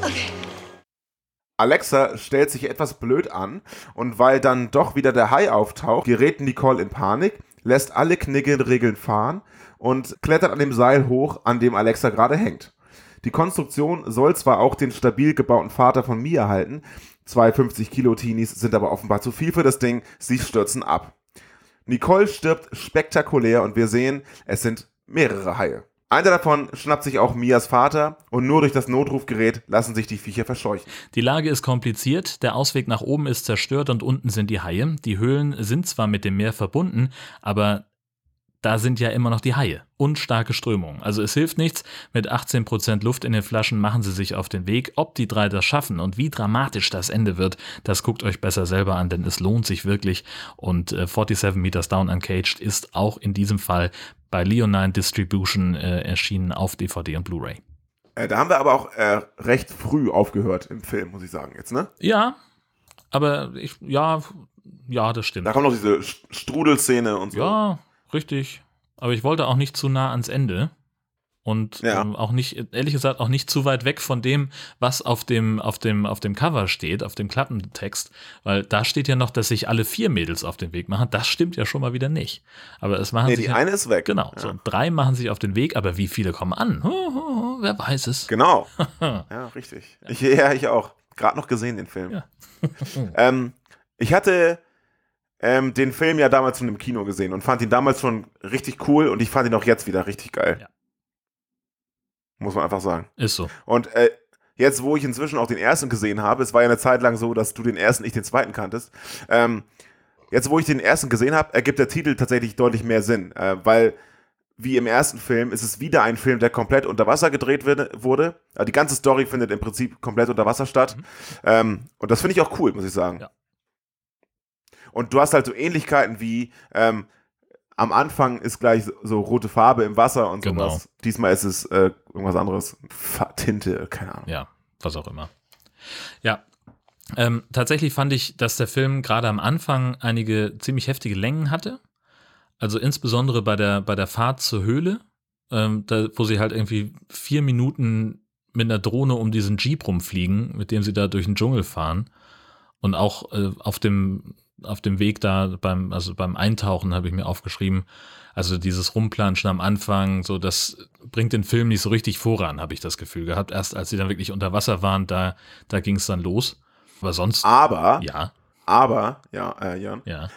Speaker 4: Alexa stellt sich etwas blöd an und weil dann doch wieder der Hai auftaucht, gerät Nicole in Panik, lässt alle Kniggelregeln fahren und klettert an dem Seil hoch, an dem Alexa gerade hängt. Die Konstruktion soll zwar auch den stabil gebauten Vater von Mia halten, zwei 50 Kilo Teenies sind aber offenbar zu viel für das Ding, sie stürzen ab. Nicole stirbt spektakulär und wir sehen, es sind mehrere Haie. Einer davon schnappt sich auch Mias Vater und nur durch das Notrufgerät lassen sich die Viecher verscheuchen.
Speaker 3: Die Lage ist kompliziert, der Ausweg nach oben ist zerstört und unten sind die Haie. Die Höhlen sind zwar mit dem Meer verbunden, aber da sind ja immer noch die Haie und starke Strömungen. Also es hilft nichts, mit 18% Luft in den Flaschen machen sie sich auf den Weg. Ob die drei das schaffen und wie dramatisch das Ende wird, das guckt euch besser selber an, denn es lohnt sich wirklich. Und äh, 47 Meters Down Uncaged ist auch in diesem Fall bei Leonine Distribution äh, erschienen auf DVD und Blu-ray.
Speaker 4: Äh, da haben wir aber auch äh, recht früh aufgehört im Film, muss ich sagen jetzt, ne?
Speaker 3: Ja, aber ich, ja, ja, das stimmt.
Speaker 4: Da kommt noch diese St- Strudelszene und so.
Speaker 3: Ja, richtig. Aber ich wollte auch nicht zu nah ans Ende. Und
Speaker 4: Ja.
Speaker 3: ähm, auch nicht, ehrlich gesagt, auch nicht zu weit weg von dem, was auf dem, auf dem, auf dem Cover steht, auf dem Klappentext. Weil da steht ja noch, dass sich alle vier Mädels auf den Weg machen. Das stimmt ja schon mal wieder nicht. Aber es machen
Speaker 4: Nee,
Speaker 3: sich
Speaker 4: die
Speaker 3: ja,
Speaker 4: eine ist weg.
Speaker 3: Genau,
Speaker 4: Ja.
Speaker 3: so drei machen sich auf den Weg, aber wie viele kommen an? Ho, ho, wer weiß es.
Speaker 4: Genau. ja, richtig. Ich, ja, ich auch. Gerade noch gesehen, den Film. Ähm, ich hatte ähm, den Film ja damals schon im Kino gesehen und fand ihn damals schon richtig cool und ich fand ihn auch jetzt wieder richtig geil.
Speaker 3: Ja.
Speaker 4: Muss man einfach sagen.
Speaker 3: Ist so.
Speaker 4: Und äh, jetzt, wo ich inzwischen auch den ersten gesehen habe, es war ja eine Zeit lang so, dass du den ersten, ich den zweiten kanntest, ähm, jetzt, wo ich den ersten gesehen habe, ergibt der Titel tatsächlich deutlich mehr Sinn, äh, weil wie im ersten Film ist es wieder ein Film, der komplett unter Wasser gedreht wurde. Also die ganze Story findet im Prinzip komplett unter Wasser statt. Ähm, und das finde ich auch cool, muss ich sagen.
Speaker 3: Ja.
Speaker 4: Und du hast halt so Ähnlichkeiten wie, ähm, am Anfang ist gleich so, rote Farbe im Wasser und
Speaker 3: Genau.
Speaker 4: sowas. Diesmal ist es äh, irgendwas anderes. Tinte, keine Ahnung.
Speaker 3: Ja, was auch immer. Ja. Ähm, tatsächlich fand ich, dass der Film gerade am Anfang einige ziemlich heftige Längen hatte. Also insbesondere bei der, bei der Fahrt zur Höhle, ähm, da, wo sie halt irgendwie vier Minuten mit einer Drohne um diesen Jeep rumfliegen, mit dem sie da durch den Dschungel fahren. Und auch äh, auf dem, auf dem Weg da beim, also beim Eintauchen habe ich mir aufgeschrieben, also dieses Rumplanschen am Anfang, so das bringt den Film nicht so richtig voran, habe ich das Gefühl gehabt. Erst als sie dann wirklich unter Wasser waren, da, da ging es dann los. Aber sonst,
Speaker 4: Aber,
Speaker 3: ja,
Speaker 4: aber, ja, äh, Jan,
Speaker 3: ja,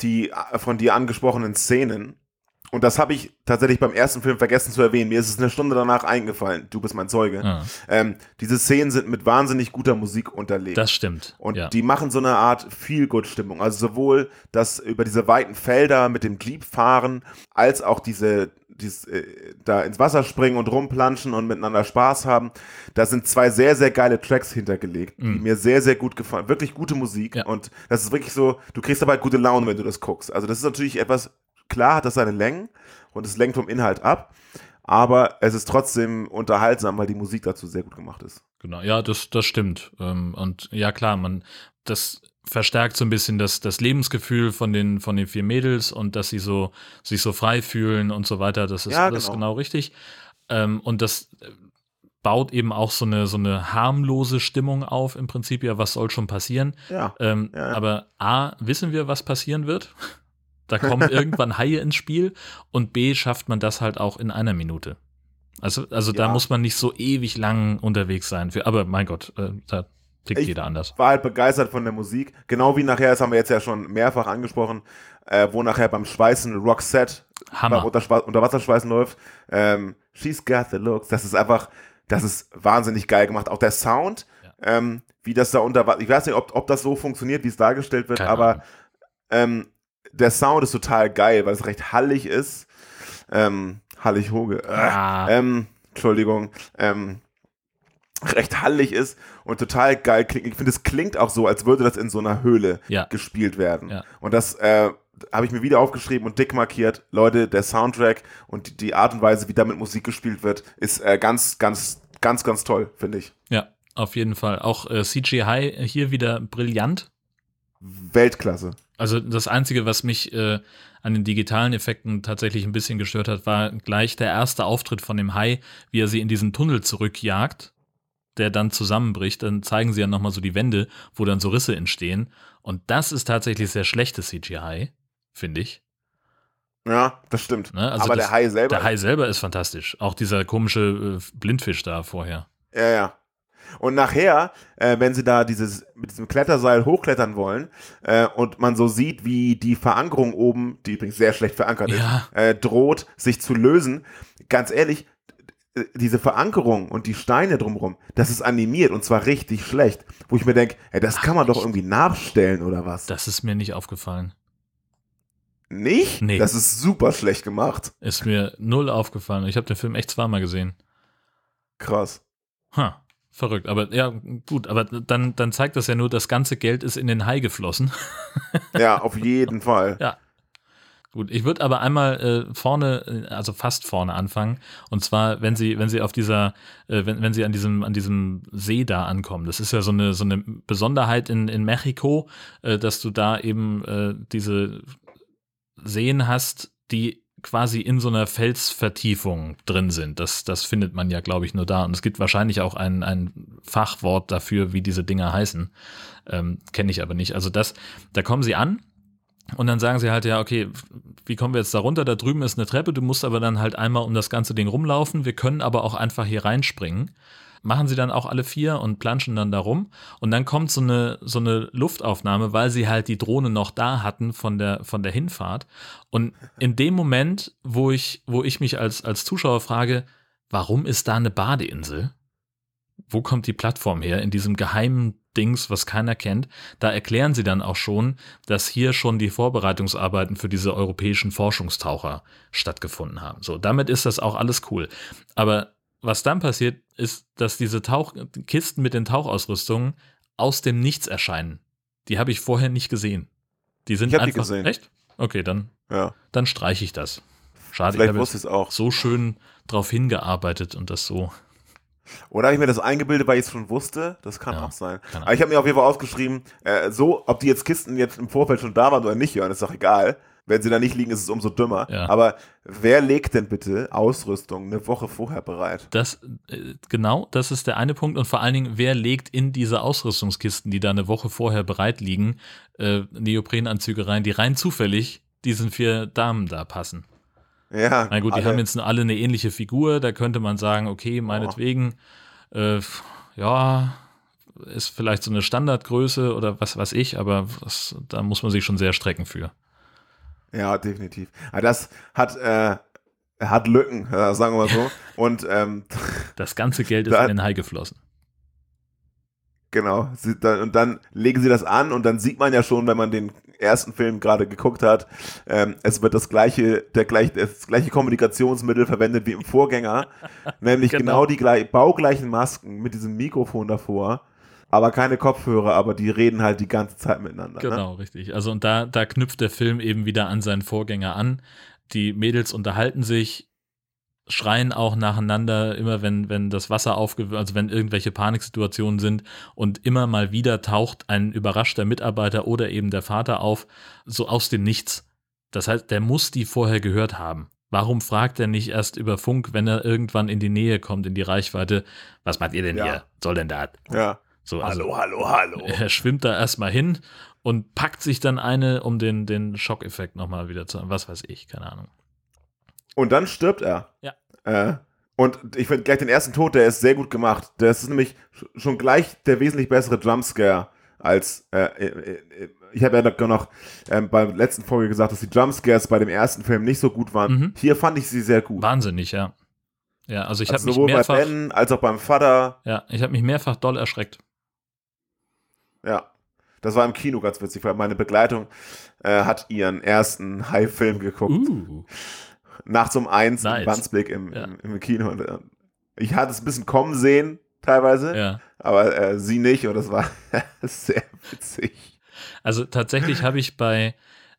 Speaker 4: die äh, von dir angesprochenen Szenen, und das habe ich tatsächlich beim ersten Film vergessen zu erwähnen, mir ist es eine Stunde danach eingefallen, du bist mein Zeuge.
Speaker 3: Ah.
Speaker 4: Ähm, diese Szenen sind mit wahnsinnig guter Musik unterlegt.
Speaker 3: das stimmt.
Speaker 4: Und
Speaker 3: ja.
Speaker 4: die machen so eine Art Feel-Good-Stimmung. Also sowohl das über diese weiten Felder mit dem Jeep fahren, als auch diese, dies, äh, da ins Wasser springen und rumplanschen und miteinander Spaß haben. Da sind zwei sehr, sehr geile Tracks hintergelegt, die mir sehr, sehr gut gefallen. Wirklich gute Musik.
Speaker 3: Mhm. Ja.
Speaker 4: Und das ist wirklich so, du kriegst dabei gute Laune, wenn du das guckst. Also das ist natürlich etwas, klar hat das seine Längen und es lenkt vom Inhalt ab. Aber es ist trotzdem unterhaltsam, weil die Musik dazu sehr gut gemacht ist.
Speaker 3: Genau, ja, das, das stimmt. Ähm, Und ja, klar, man, das verstärkt so ein bisschen das, das Lebensgefühl von den, von den vier Mädels und dass sie so, sich so frei fühlen und so weiter. Das ist
Speaker 4: Ja,
Speaker 3: alles
Speaker 4: genau.
Speaker 3: genau richtig. Ähm, Und das äh, baut eben auch so eine, so eine harmlose Stimmung auf, im Prinzip, ja, was soll schon passieren.
Speaker 4: Ja.
Speaker 3: Ähm,
Speaker 4: Ja, ja.
Speaker 3: Aber A, wissen wir, was passieren wird? Da kommen irgendwann Haie ins Spiel und B, schafft man das halt auch in einer Minute. Also, also da
Speaker 4: Ja.
Speaker 3: muss man nicht so ewig lang unterwegs sein. Für, aber mein Gott, äh, da tickt
Speaker 4: Ich-
Speaker 3: jeder anders.
Speaker 4: war halt begeistert von der Musik. Genau wie nachher, das haben wir jetzt ja schon mehrfach angesprochen, äh, wo nachher beim Schweißen Roxette
Speaker 3: Hammer.
Speaker 4: beim Unterschwa- Unterwasserschweißen läuft. Ähm, She's got the looks. Das ist einfach, das ist wahnsinnig geil gemacht. Auch der Sound, ähm, wie das da unter Ich weiß nicht, ob, ob das so funktioniert, wie es dargestellt wird,
Speaker 3: Keine
Speaker 4: aber ähm, der Sound ist total geil, weil es recht hallig ist. Ähm, hallig Hoge. Äh,
Speaker 3: Ah.
Speaker 4: ähm, Entschuldigung. Ähm, recht hallig ist und total geil klingt. Ich finde, es klingt auch so, als würde das in so einer Höhle
Speaker 3: Ja.
Speaker 4: gespielt werden.
Speaker 3: Ja.
Speaker 4: Und das äh, habe ich mir wieder aufgeschrieben und dick markiert. Leute, der Soundtrack und die, die Art und Weise, wie damit Musik gespielt wird, ist äh, ganz, ganz, ganz, ganz toll, finde ich.
Speaker 3: Ja, auf jeden Fall. Auch äh, CGI hier wieder brillant.
Speaker 4: Weltklasse.
Speaker 3: Also das Einzige, was mich äh, an den digitalen Effekten tatsächlich ein bisschen gestört hat, war gleich der erste Auftritt von dem Hai, wie er sie in diesen Tunnel zurückjagt, der dann zusammenbricht. Dann zeigen sie ja nochmal so die Wände, wo dann so Risse entstehen. Und das ist tatsächlich sehr schlechtes CGI, finde ich.
Speaker 4: Ja, das stimmt.
Speaker 3: Ne? Also
Speaker 4: Aber
Speaker 3: das-
Speaker 4: der Hai selber.
Speaker 3: Der Hai selber ist fantastisch. Auch dieser komische äh, Blindfisch da vorher.
Speaker 4: Ja, ja. Und nachher, äh, wenn sie da dieses, mit diesem Kletterseil hochklettern wollen äh, und man so sieht, wie die Verankerung oben, die übrigens sehr schlecht verankert
Speaker 3: Ja.
Speaker 4: ist, äh, droht, sich zu lösen, ganz ehrlich, äh, diese Verankerung und die Steine drumherum, das ist animiert und zwar richtig schlecht. Wo ich mir denke, ey, das kann man doch irgendwie nachstellen oder was?
Speaker 3: Das ist mir nicht aufgefallen.
Speaker 4: Nicht?
Speaker 3: Nee.
Speaker 4: Das ist super schlecht gemacht.
Speaker 3: Ist mir null aufgefallen. Ich habe den Film echt zweimal gesehen.
Speaker 4: Krass.
Speaker 3: Ha, verrückt. Aber ja, gut, aber dann, dann zeigt das ja nur, das ganze Geld ist in den Hai geflossen.
Speaker 4: Ja, auf jeden Fall.
Speaker 3: Ja. Gut, ich würde aber einmal äh, vorne, äh, also fast vorne anfangen. Und zwar, wenn sie, wenn sie auf dieser, äh, wenn, wenn sie an diesem, an diesem See da ankommen. Das ist ja so eine, so eine Besonderheit in, in Mexiko, äh, dass du da eben äh, diese Seen hast, die quasi in so einer Felsvertiefung drin sind. Das, das findet man ja, glaube ich, nur da. Und es gibt wahrscheinlich auch ein, ein Fachwort dafür, wie diese Dinger heißen. Ähm, Kenne ich aber nicht. Also das, da kommen sie an und dann sagen sie halt, ja, okay, wie kommen wir jetzt da runter? Da drüben ist eine Treppe, du musst aber dann halt einmal um das ganze Ding rumlaufen. Wir können aber auch einfach hier reinspringen. Machen sie dann auch alle vier und planschen dann da rum. Und dann kommt so eine, so eine Luftaufnahme, weil sie halt die Drohne noch da hatten von der, von der Hinfahrt. Und in dem Moment, wo ich, wo ich mich als, als Zuschauer frage, warum ist da eine Badeinsel? Wo kommt die Plattform her? In diesem geheimen Dings, was keiner kennt. Da erklären sie dann auch schon, dass hier schon die Vorbereitungsarbeiten für diese europäischen Forschungstaucher stattgefunden haben. So, damit ist das auch alles cool. Aber was dann passiert, ist, dass diese Tauch Kisten mit den Tauchausrüstungen aus dem Nichts erscheinen. Die habe ich vorher nicht gesehen. Die sind
Speaker 4: Ich hab die
Speaker 3: einfach
Speaker 4: gesehen.
Speaker 3: echt. Okay, dann,
Speaker 4: Ja.
Speaker 3: dann streiche ich das. Schade,
Speaker 4: Vielleicht
Speaker 3: ich
Speaker 4: wusste es auch.
Speaker 3: so schön drauf hingearbeitet und das so.
Speaker 4: Oder habe ich mir das eingebildet, weil ich es schon wusste? Das kann
Speaker 3: Ja,
Speaker 4: auch sein.
Speaker 3: kann
Speaker 4: Aber ich habe mir auf jeden Fall aufgeschrieben, äh, so, ob die jetzt Kisten jetzt im Vorfeld schon da waren oder nicht, Jörn, ist doch egal. Wenn sie da nicht liegen, ist es umso dümmer.
Speaker 3: Ja.
Speaker 4: Aber wer legt denn bitte Ausrüstung eine Woche vorher bereit?
Speaker 3: Das, äh, genau, das ist der eine Punkt. Und vor allen Dingen, wer legt in diese Ausrüstungskisten, die da eine Woche vorher bereit liegen, äh, Neoprenanzüge rein, die rein zufällig diesen vier Damen da passen?
Speaker 4: Ja,
Speaker 3: Na gut, die
Speaker 4: alle-
Speaker 3: haben jetzt alle eine ähnliche Figur, da könnte man sagen, okay, meinetwegen, äh, ja, ist vielleicht so eine Standardgröße oder was weiß ich, aber das, da muss man sich schon sehr strecken für.
Speaker 4: Ja, definitiv. Aber das hat, äh, hat Lücken, äh, sagen wir mal so. Und ähm,
Speaker 3: Das ganze Geld ist
Speaker 4: Da-
Speaker 3: in den Hai geflossen.
Speaker 4: genau, sie, dann, und dann legen sie das an und dann sieht man ja schon, wenn man den ersten Film gerade geguckt hat, ähm, es wird das gleiche, der gleich, das gleiche Kommunikationsmittel verwendet wie im Vorgänger, nämlich
Speaker 3: Genau.
Speaker 4: genau, die gleich, baugleichen Masken mit diesem Mikrofon davor, aber keine Kopfhörer, aber die reden halt die ganze Zeit miteinander. Ne?
Speaker 3: Genau, richtig. Also und da, da knüpft der Film eben wieder an seinen Vorgänger an. Die Mädels unterhalten sich, schreien auch nacheinander, immer wenn, wenn das Wasser aufgewühlt, also wenn irgendwelche Paniksituationen sind und immer mal wieder taucht ein überraschter Mitarbeiter oder eben der Vater auf, so aus dem Nichts. Das heißt, der muss die vorher gehört haben. Warum fragt er nicht erst über Funk, wenn er irgendwann in die Nähe kommt, in die Reichweite, was macht ihr denn
Speaker 4: Ja.
Speaker 3: hier? Soll denn da?
Speaker 4: Ja.
Speaker 3: So, also,
Speaker 4: Hallo, hallo, hallo.
Speaker 3: er schwimmt da erstmal hin und packt sich dann eine, um den, den Schockeffekt nochmal wieder zu, was weiß ich, keine Ahnung.
Speaker 4: Und dann stirbt er.
Speaker 3: Ja.
Speaker 4: Äh, und ich finde gleich den ersten Tod, der ist sehr gut gemacht. Das ist nämlich sch- schon gleich der wesentlich bessere Jumpscare als, äh, äh, äh, ich habe ja noch- ähm, beim letzten Folge gesagt, dass die Jumpscares bei dem ersten Film nicht so gut waren.
Speaker 3: Mhm.
Speaker 4: Hier fand ich sie sehr gut.
Speaker 3: Wahnsinnig, ja. Ja, also ich habe
Speaker 4: also
Speaker 3: mich
Speaker 4: sowohl bei
Speaker 3: mehrfach,
Speaker 4: Ben als auch beim Vater.
Speaker 3: ja, ich habe mich mehrfach doll erschreckt.
Speaker 4: Ja. Das war im Kino ganz witzig, weil meine Begleitung äh, hat ihren ersten High-Film geguckt.
Speaker 3: Uh,
Speaker 4: Nachts um eins
Speaker 3: Nice.
Speaker 4: im Wandsbek im,
Speaker 3: Ja.
Speaker 4: im, Kino. Und, äh, ich hatte es ein bisschen kommen sehen, teilweise.
Speaker 3: ja.
Speaker 4: aber äh, sie nicht und das war sehr witzig.
Speaker 3: Also tatsächlich habe ich bei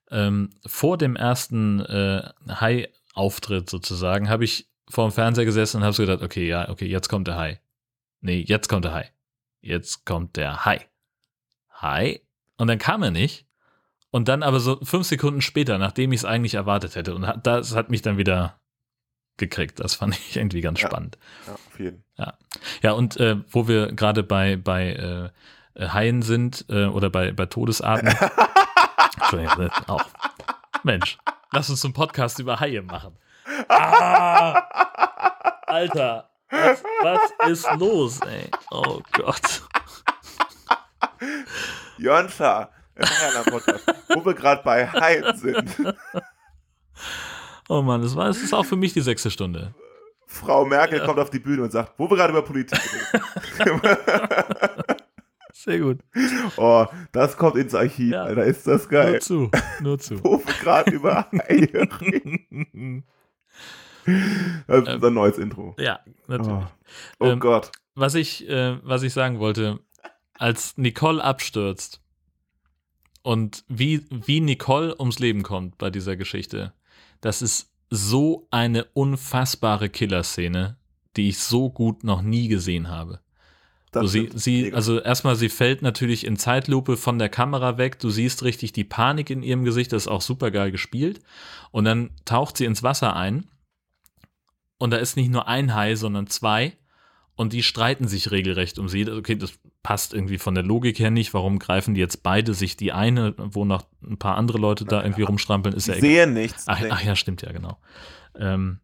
Speaker 3: ähm, vor dem ersten äh, Hai-Auftritt sozusagen, habe ich vor dem Fernseher gesessen und habe so gedacht, okay, ja, okay, jetzt kommt der Hai. Nee, jetzt kommt der Hai. Jetzt kommt der Hai. Hai. Und dann kam er nicht. Und dann aber so fünf Sekunden später, nachdem ich es eigentlich erwartet hätte. Und das hat mich dann wieder gekriegt. Das fand ich irgendwie ganz
Speaker 4: Ja.
Speaker 3: spannend.
Speaker 4: Ja, auf jeden.
Speaker 3: Ja, und äh, wo wir gerade bei, bei äh, Haien sind äh, oder bei, bei Todesarten. Entschuldigung, auch. Mensch, lass uns einen Podcast über Haie machen. Ah, Alter, was, was ist los, ey? Oh Gott.
Speaker 4: Jörn Schaar, im wo wir gerade bei Haien sind.
Speaker 3: Oh Mann, das war, es ist auch für mich die sechste Stunde.
Speaker 4: Frau Merkel kommt auf die Bühne und sagt, wo wir gerade über Politik reden.
Speaker 3: Sehr gut.
Speaker 4: oh, das kommt ins Archiv,
Speaker 3: Ja.
Speaker 4: Alter, ist das
Speaker 3: Nur
Speaker 4: geil.
Speaker 3: zu, nur zu.
Speaker 4: Wo wir gerade über Haie reden. Das ist unser neues Intro.
Speaker 3: ja, natürlich.
Speaker 4: Oh, oh
Speaker 3: Ähm,
Speaker 4: Gott.
Speaker 3: was ich, äh, was ich sagen wollte, als Nicole abstürzt und wie, wie Nicole ums Leben kommt bei dieser Geschichte, das ist so eine unfassbare Killerszene, die ich so gut noch nie gesehen habe. So, sie, sie, also erstmal, sie fällt natürlich in Zeitlupe von der Kamera weg. Du siehst richtig die Panik in ihrem Gesicht, das ist auch super geil gespielt. Und dann taucht sie ins Wasser ein. Und da ist nicht nur ein Hai, sondern zwei. Und die streiten sich regelrecht um sie. Okay, das passt irgendwie von der Logik her nicht. Warum greifen die jetzt beide sich die eine, wo noch ein paar andere Leute da irgendwie rumstrampeln? Ist ja egal.
Speaker 4: sehen nichts.
Speaker 3: Ach, ach ja, stimmt ja, genau. Ähm,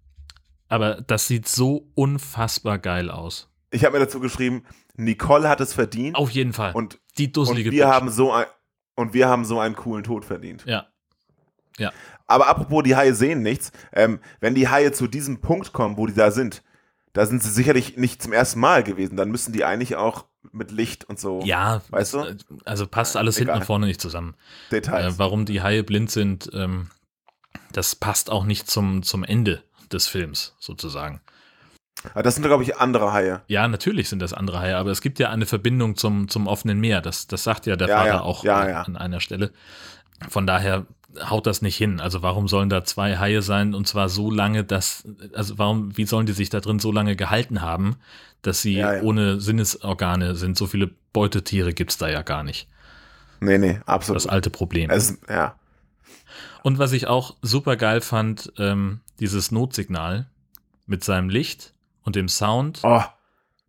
Speaker 3: aber das sieht so unfassbar geil aus.
Speaker 4: Ich habe mir dazu geschrieben, Nicole hat es verdient
Speaker 3: Auf jeden Fall.
Speaker 4: und,
Speaker 3: die
Speaker 4: und
Speaker 3: dusselige
Speaker 4: wir
Speaker 3: Bitch.
Speaker 4: haben so ein, und wir haben so einen coolen Tod verdient.
Speaker 3: Ja.
Speaker 4: Aber apropos, die Haie sehen nichts. Ähm, wenn die Haie zu diesem Punkt kommen, wo die da sind, da sind sie sicherlich nicht zum ersten Mal gewesen. Dann müssen die eigentlich auch mit Licht und so
Speaker 3: Ja,
Speaker 4: Weißt
Speaker 3: das, äh, also passt alles
Speaker 4: Egal.
Speaker 3: hinten und vorne nicht zusammen. Äh,
Speaker 4: Details.
Speaker 3: warum die Haie blind sind, ähm, das passt auch nicht zum, zum Ende des Films sozusagen.
Speaker 4: Aber das sind, glaube ich, andere Haie.
Speaker 3: Ja, natürlich sind das andere Haie, aber es gibt ja eine Verbindung zum, zum offenen Meer. Das, das sagt ja der
Speaker 4: Ja,
Speaker 3: Vater
Speaker 4: ja.
Speaker 3: auch
Speaker 4: Ja,
Speaker 3: äh,
Speaker 4: ja.
Speaker 3: an einer Stelle. Von daher haut das nicht hin. Also warum sollen da zwei Haie sein und zwar so lange, dass, also warum, wie sollen die sich da drin so lange gehalten haben, dass sie
Speaker 4: Ja, ja.
Speaker 3: ohne Sinnesorgane sind? So viele Beutetiere gibt's da ja gar nicht.
Speaker 4: Nee, nee, absolut.
Speaker 3: Das alte Problem.
Speaker 4: es, ja.
Speaker 3: Und was ich auch super geil fand, ähm, dieses Notsignal mit seinem Licht und dem Sound
Speaker 4: Oh,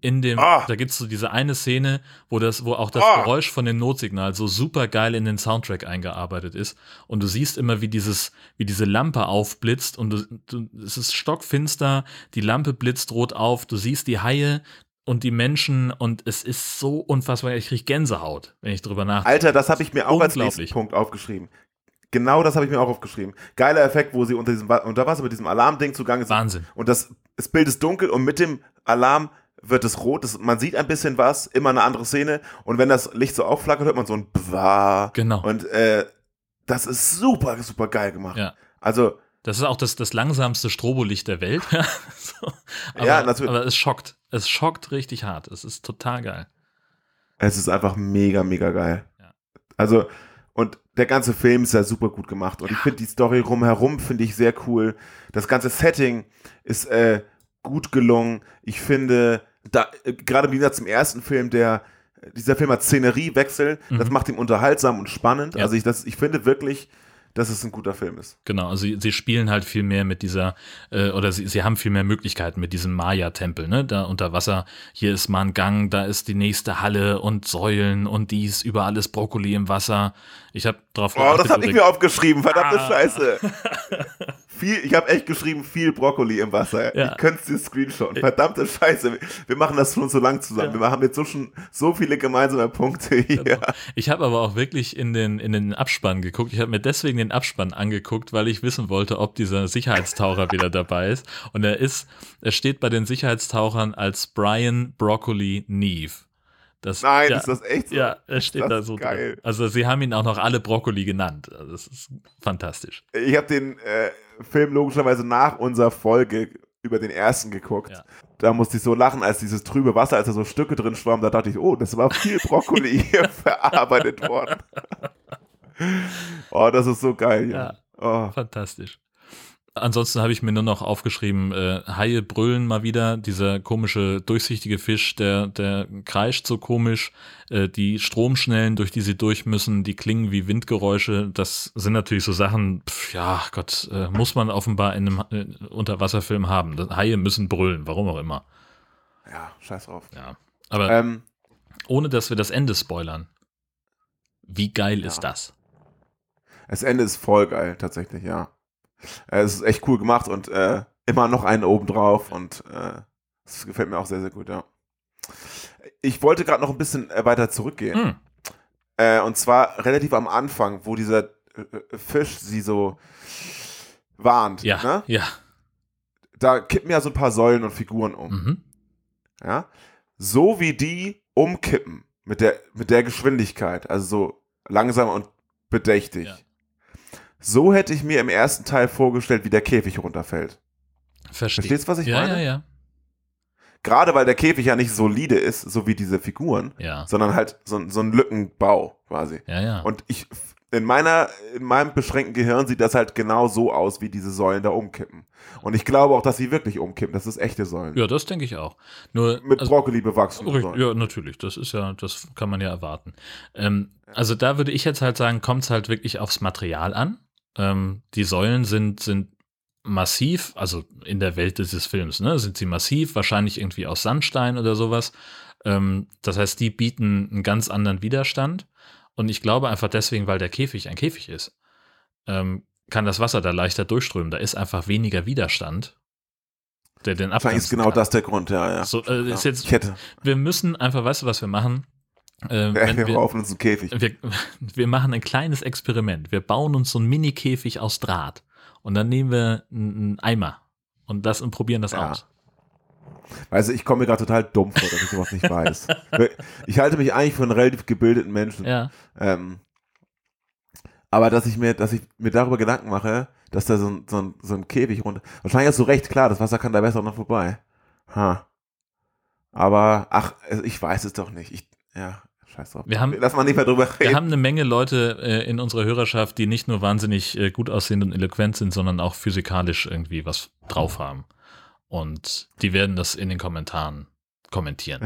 Speaker 3: in dem,
Speaker 4: Ah.
Speaker 3: da gibt's so diese eine Szene, wo das, wo auch das
Speaker 4: Ah.
Speaker 3: Geräusch von dem Notsignal so super geil in den Soundtrack eingearbeitet ist. Und du siehst immer, wie dieses, wie diese Lampe aufblitzt und du, du, es ist stockfinster, die Lampe blitzt rot auf, du siehst die Haie und die Menschen und es ist so unfassbar, ich krieg Gänsehaut, wenn ich drüber nachdenke.
Speaker 4: Alter, das habe ich mir auch als nächsten Punkt aufgeschrieben. Genau das habe ich mir auch aufgeschrieben. Geiler Effekt, wo sie unter diesem unter Wasser mit diesem Alarmding zugange sind.
Speaker 3: Wahnsinn.
Speaker 4: Und das, das Bild ist dunkel und mit dem Alarm wird es rot. Das, man sieht ein bisschen was, immer eine andere Szene. Und wenn das Licht so aufflackert, hört man so ein Bwa.
Speaker 3: Genau.
Speaker 4: Und äh, das ist super, super geil gemacht.
Speaker 3: Ja.
Speaker 4: Also,
Speaker 3: Das ist auch das, das langsamste Strobolicht der Welt. so. aber,
Speaker 4: Ja, natürlich.
Speaker 3: aber es schockt. Es schockt richtig hart. Es ist total geil.
Speaker 4: es ist einfach mega, mega geil.
Speaker 3: Ja.
Speaker 4: Also, und der ganze Film ist ja super gut gemacht. Und ich finde die Story rumherum, finde ich sehr cool. Das ganze Setting ist äh, gut gelungen. Ich finde, da, äh, gerade im Gegensatz zum ersten Film, der, dieser Film hat Szeneriewechsel, das macht ihn unterhaltsam und spannend.
Speaker 3: Mhm. Ja.
Speaker 4: Also ich, das, ich finde wirklich, dass es ein guter Film ist.
Speaker 3: Genau, also sie, sie spielen halt viel mehr mit dieser, äh, oder sie, sie haben viel mehr Möglichkeiten mit diesem Maya-Tempel, ne? Da unter Wasser, hier ist mal ein Gang, da ist die nächste Halle und Säulen und dies, überall ist Brokkoli im Wasser. Ich habe drauf
Speaker 4: Oh, das habe ich mir aufgeschrieben, verdammte
Speaker 3: Ah.
Speaker 4: Scheiße. viel, ich habe echt geschrieben, viel Brokkoli im Wasser.
Speaker 3: Ja.
Speaker 4: Ich könnte es dir screenshotten. Verdammte Scheiße. Wir machen das schon so lang zusammen.
Speaker 3: Ja.
Speaker 4: Wir haben jetzt so schon so viele gemeinsame Punkte hier.
Speaker 3: Ich habe aber auch wirklich in den, in den Abspann geguckt. Ich habe mir deswegen den Abspann angeguckt, weil ich wissen wollte, ob dieser Sicherheitstaucher wieder dabei ist. Und er ist, er steht bei den Sicherheitstauchern als Brian Broccoli Neve. Das,
Speaker 4: Nein,
Speaker 3: ja,
Speaker 4: ist das echt so?
Speaker 3: Ja, er steht
Speaker 4: Das
Speaker 3: da so
Speaker 4: geil.
Speaker 3: drin. Also sie haben ihn auch noch alle Brokkoli genannt. Also das ist fantastisch.
Speaker 4: Ich habe den äh, Film logischerweise nach unserer Folge über den ersten geguckt.
Speaker 3: Ja.
Speaker 4: Da musste ich so lachen, als dieses trübe Wasser, als da so Stücke drin schwammen, da dachte ich, oh, das war viel Brokkoli hier verarbeitet worden. oh, das ist so geil.
Speaker 3: Ja.
Speaker 4: Ja. Oh.
Speaker 3: Fantastisch. Ansonsten habe ich mir nur noch aufgeschrieben, äh, Haie brüllen mal wieder, dieser komische durchsichtige Fisch, der, der kreischt so komisch, äh, die Stromschnellen, durch die sie durch müssen, die klingen wie Windgeräusche, das sind natürlich so Sachen, pf, ja Gott, äh, muss man offenbar in einem äh, Unterwasserfilm haben. Haie müssen brüllen, warum auch immer.
Speaker 4: Ja, scheiß drauf.
Speaker 3: Ja. Aber
Speaker 4: Ähm,
Speaker 3: ohne dass wir das Ende spoilern, wie geil ist das?
Speaker 4: das Ende ist voll geil, tatsächlich, ja. Äh, Es ist echt cool gemacht und äh, immer noch einen oben drauf und äh, das gefällt mir auch sehr, sehr gut, ja. Ich wollte gerade noch ein bisschen äh, weiter zurückgehen.
Speaker 3: Hm.
Speaker 4: Äh, und zwar relativ am Anfang, wo dieser äh, Fisch sie so warnt.
Speaker 3: Ja,
Speaker 4: Ne?
Speaker 3: ja.
Speaker 4: Da kippen ja so ein paar Säulen und Figuren um.
Speaker 3: Mhm.
Speaker 4: Ja? So wie die umkippen mit der, mit der Geschwindigkeit, also so langsam und bedächtig.
Speaker 3: Ja.
Speaker 4: So hätte ich mir im ersten Teil vorgestellt, wie der Käfig runterfällt.
Speaker 3: Verstehe.
Speaker 4: Verstehst du, was ich
Speaker 3: ja,
Speaker 4: meine?
Speaker 3: Ja, ja,
Speaker 4: Gerade weil der Käfig ja nicht solide ist, so wie diese Figuren,
Speaker 3: ja.
Speaker 4: sondern halt so, so ein Lückenbau quasi.
Speaker 3: Ja, ja.
Speaker 4: Und ich, in meiner, in meinem beschränkten Gehirn sieht das halt genau so aus, wie diese Säulen da umkippen. Und ich glaube auch, dass sie wirklich umkippen. Das ist echte Säulen.
Speaker 3: Ja, das denke ich auch. Nur
Speaker 4: Mit
Speaker 3: also,
Speaker 4: Brokkoli bewachsen.
Speaker 3: richtig, ja, natürlich. Das ist ja, das kann man ja erwarten. Ähm, also da würde ich jetzt halt sagen, kommt es halt wirklich aufs Material an. Ähm, die Säulen sind, sind massiv, also in der Welt dieses Films, ne, sind sie massiv, wahrscheinlich irgendwie aus Sandstein oder sowas. Ähm, das heißt, die bieten einen ganz anderen Widerstand. Und ich glaube einfach deswegen, weil der Käfig ein Käfig ist, ähm, kann das Wasser da leichter durchströmen. Da ist einfach weniger Widerstand, der den abbremsen
Speaker 4: ist genau
Speaker 3: kann.
Speaker 4: das der Grund, ja, ja.
Speaker 3: So, äh, ist
Speaker 4: ja.
Speaker 3: jetzt,
Speaker 4: ich hätte,
Speaker 3: wir müssen einfach, weißt du, was wir machen? Äh,
Speaker 4: ja, wir
Speaker 3: wir,
Speaker 4: uns einen Käfig.
Speaker 3: wir, wir machen ein kleines Experiment. Wir bauen uns so einen Mini-Käfig aus Draht und dann nehmen wir einen Eimer und das und probieren das
Speaker 4: Ja.
Speaker 3: aus.
Speaker 4: Weißt du, ich komme mir gerade total dumm vor, dass ich sowas nicht weiß. Ich halte mich eigentlich für einen relativ gebildeten Menschen.
Speaker 3: Ja,
Speaker 4: Ähm, aber dass ich mir, dass ich mir darüber Gedanken mache, dass da so ein, so ein, so ein Käfig runter. Wahrscheinlich hast du recht, klar, das Wasser kann da besser noch vorbei. Ha. Aber, ach, also ich weiß es doch nicht. Ich, ja, scheiß drauf.
Speaker 3: Wir haben-
Speaker 4: Lass mal nicht mehr drüber
Speaker 3: Wir
Speaker 4: reden.
Speaker 3: haben eine Menge Leute äh, in unserer Hörerschaft, die nicht nur wahnsinnig äh, gut aussehend und eloquent sind, sondern auch physikalisch irgendwie was drauf haben. Und die werden das in den Kommentaren kommentieren.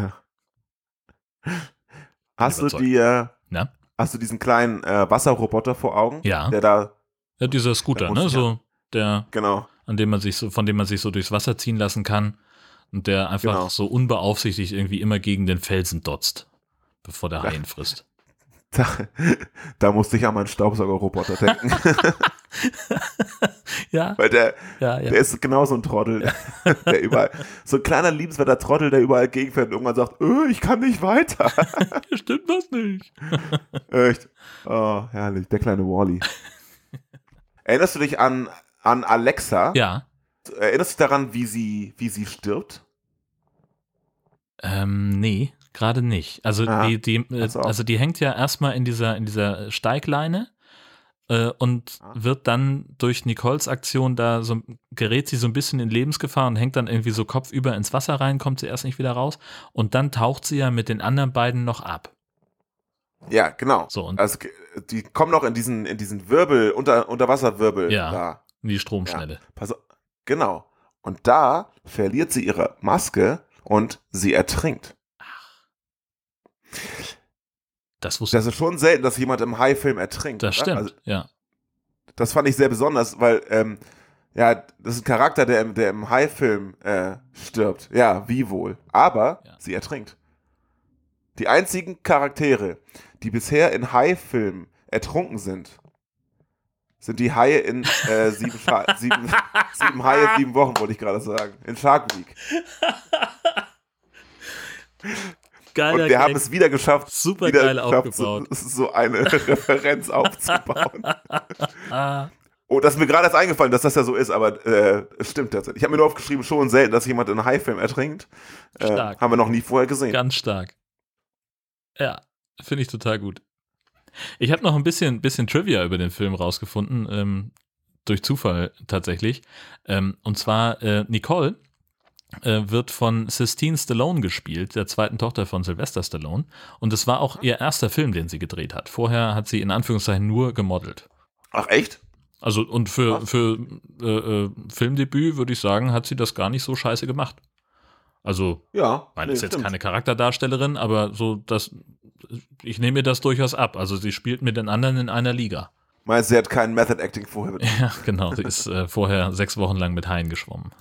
Speaker 4: Ja. Hast du dir,
Speaker 3: Na?
Speaker 4: hast du diesen kleinen äh, Wasserroboter vor Augen?
Speaker 3: Ja.
Speaker 4: Der da,
Speaker 3: Ja, dieser Scooter, ne? So, der,
Speaker 4: genau.
Speaker 3: an dem man sich so, von dem man sich so durchs Wasser ziehen lassen kann und der einfach
Speaker 4: Genau.
Speaker 3: so unbeaufsichtigt irgendwie immer gegen den Felsen dotzt, bevor der Hai ihn frisst.
Speaker 4: Da, da musste ich an meinen Staubsaugerroboter denken.
Speaker 3: Ja,
Speaker 4: Weil der,
Speaker 3: ja, ja.
Speaker 4: der ist genauso ein Trottel. Der überall, so ein kleiner liebenswerter Trottel, der überall gegenfährt und irgendwann sagt, öh, ich kann nicht weiter.
Speaker 3: Stimmt was nicht.
Speaker 4: Echt. Oh, herrlich. Der kleine Wally. Erinnerst du dich an, an Alexa?
Speaker 3: Ja.
Speaker 4: Erinnerst du dich daran, wie sie, wie sie stirbt?
Speaker 3: Ähm, nee, gerade nicht. Also
Speaker 4: Ah,
Speaker 3: die, die, äh, also die hängt ja erstmal in dieser, in dieser Steigleine äh, und
Speaker 4: Ah.
Speaker 3: wird dann durch Nicoles Aktion da so, gerät sie so ein bisschen in Lebensgefahr und hängt dann irgendwie so kopfüber ins Wasser rein, kommt sie erst nicht wieder raus und dann taucht sie ja mit den anderen beiden noch ab.
Speaker 4: Ja, genau.
Speaker 3: So, und
Speaker 4: Also, die kommen noch in diesen, in diesen Wirbel, unter, Unterwasserwirbel
Speaker 3: Ja.
Speaker 4: da.
Speaker 3: in die Stromschnelle.
Speaker 4: Pass auf. Genau. Und da verliert sie ihre Maske und sie ertrinkt.
Speaker 3: Das wusste
Speaker 4: Das ist schon selten, dass jemand im Hai-Film ertrinkt.
Speaker 3: Das
Speaker 4: oder?
Speaker 3: stimmt,
Speaker 4: Also,
Speaker 3: ja.
Speaker 4: das fand ich sehr besonders, weil, ähm, ja, das ist ein Charakter, der, im- der im Hai-Film äh, stirbt. Ja, wie wohl. Aber
Speaker 3: Ja.
Speaker 4: sie ertrinkt. Die einzigen Charaktere, die bisher in Hai-Filmen ertrunken sind, sind die Haie in äh, sieben, sieben, sieben Haie, sieben Wochen, wollte ich gerade sagen. In Shark Week.
Speaker 3: Geiler
Speaker 4: Und wir haben es wieder geschafft,
Speaker 3: Super
Speaker 4: wieder
Speaker 3: geil aufgebaut.
Speaker 4: So, so eine Referenz aufzubauen. Oh, das ist mir gerade erst eingefallen, dass das ja so ist, aber äh, es stimmt tatsächlich. Ich habe mir nur aufgeschrieben, schon selten, dass jemand in einem Haifilm ertrinkt. Äh,
Speaker 3: Stark.
Speaker 4: haben wir noch nie vorher gesehen.
Speaker 3: Ganz stark. Ja, finde ich total gut. Ich habe noch ein bisschen, bisschen Trivia über den Film rausgefunden, ähm, durch Zufall tatsächlich. Ähm, und zwar äh, Nicole wird von Sistine Stallone gespielt, der zweiten Tochter von Sylvester Stallone. Und es war auch ihr erster Film, den sie gedreht hat. Vorher hat sie in Anführungszeichen nur gemodelt.
Speaker 4: Ach, echt?
Speaker 3: Also und für, für äh, äh, Filmdebüt würde ich sagen, hat sie das gar nicht so scheiße gemacht. Also
Speaker 4: Ja.
Speaker 3: meine,
Speaker 4: nee,
Speaker 3: ist jetzt
Speaker 4: stimmt.
Speaker 3: keine Charakterdarstellerin, aber so das, ich nehme mir das durchaus ab. Also sie spielt mit den anderen in einer Liga.
Speaker 4: Meinst du, sie hat kein Method Acting vorher?
Speaker 3: Ja, genau. Sie ist äh, vorher sechs Wochen lang mit Haien geschwommen.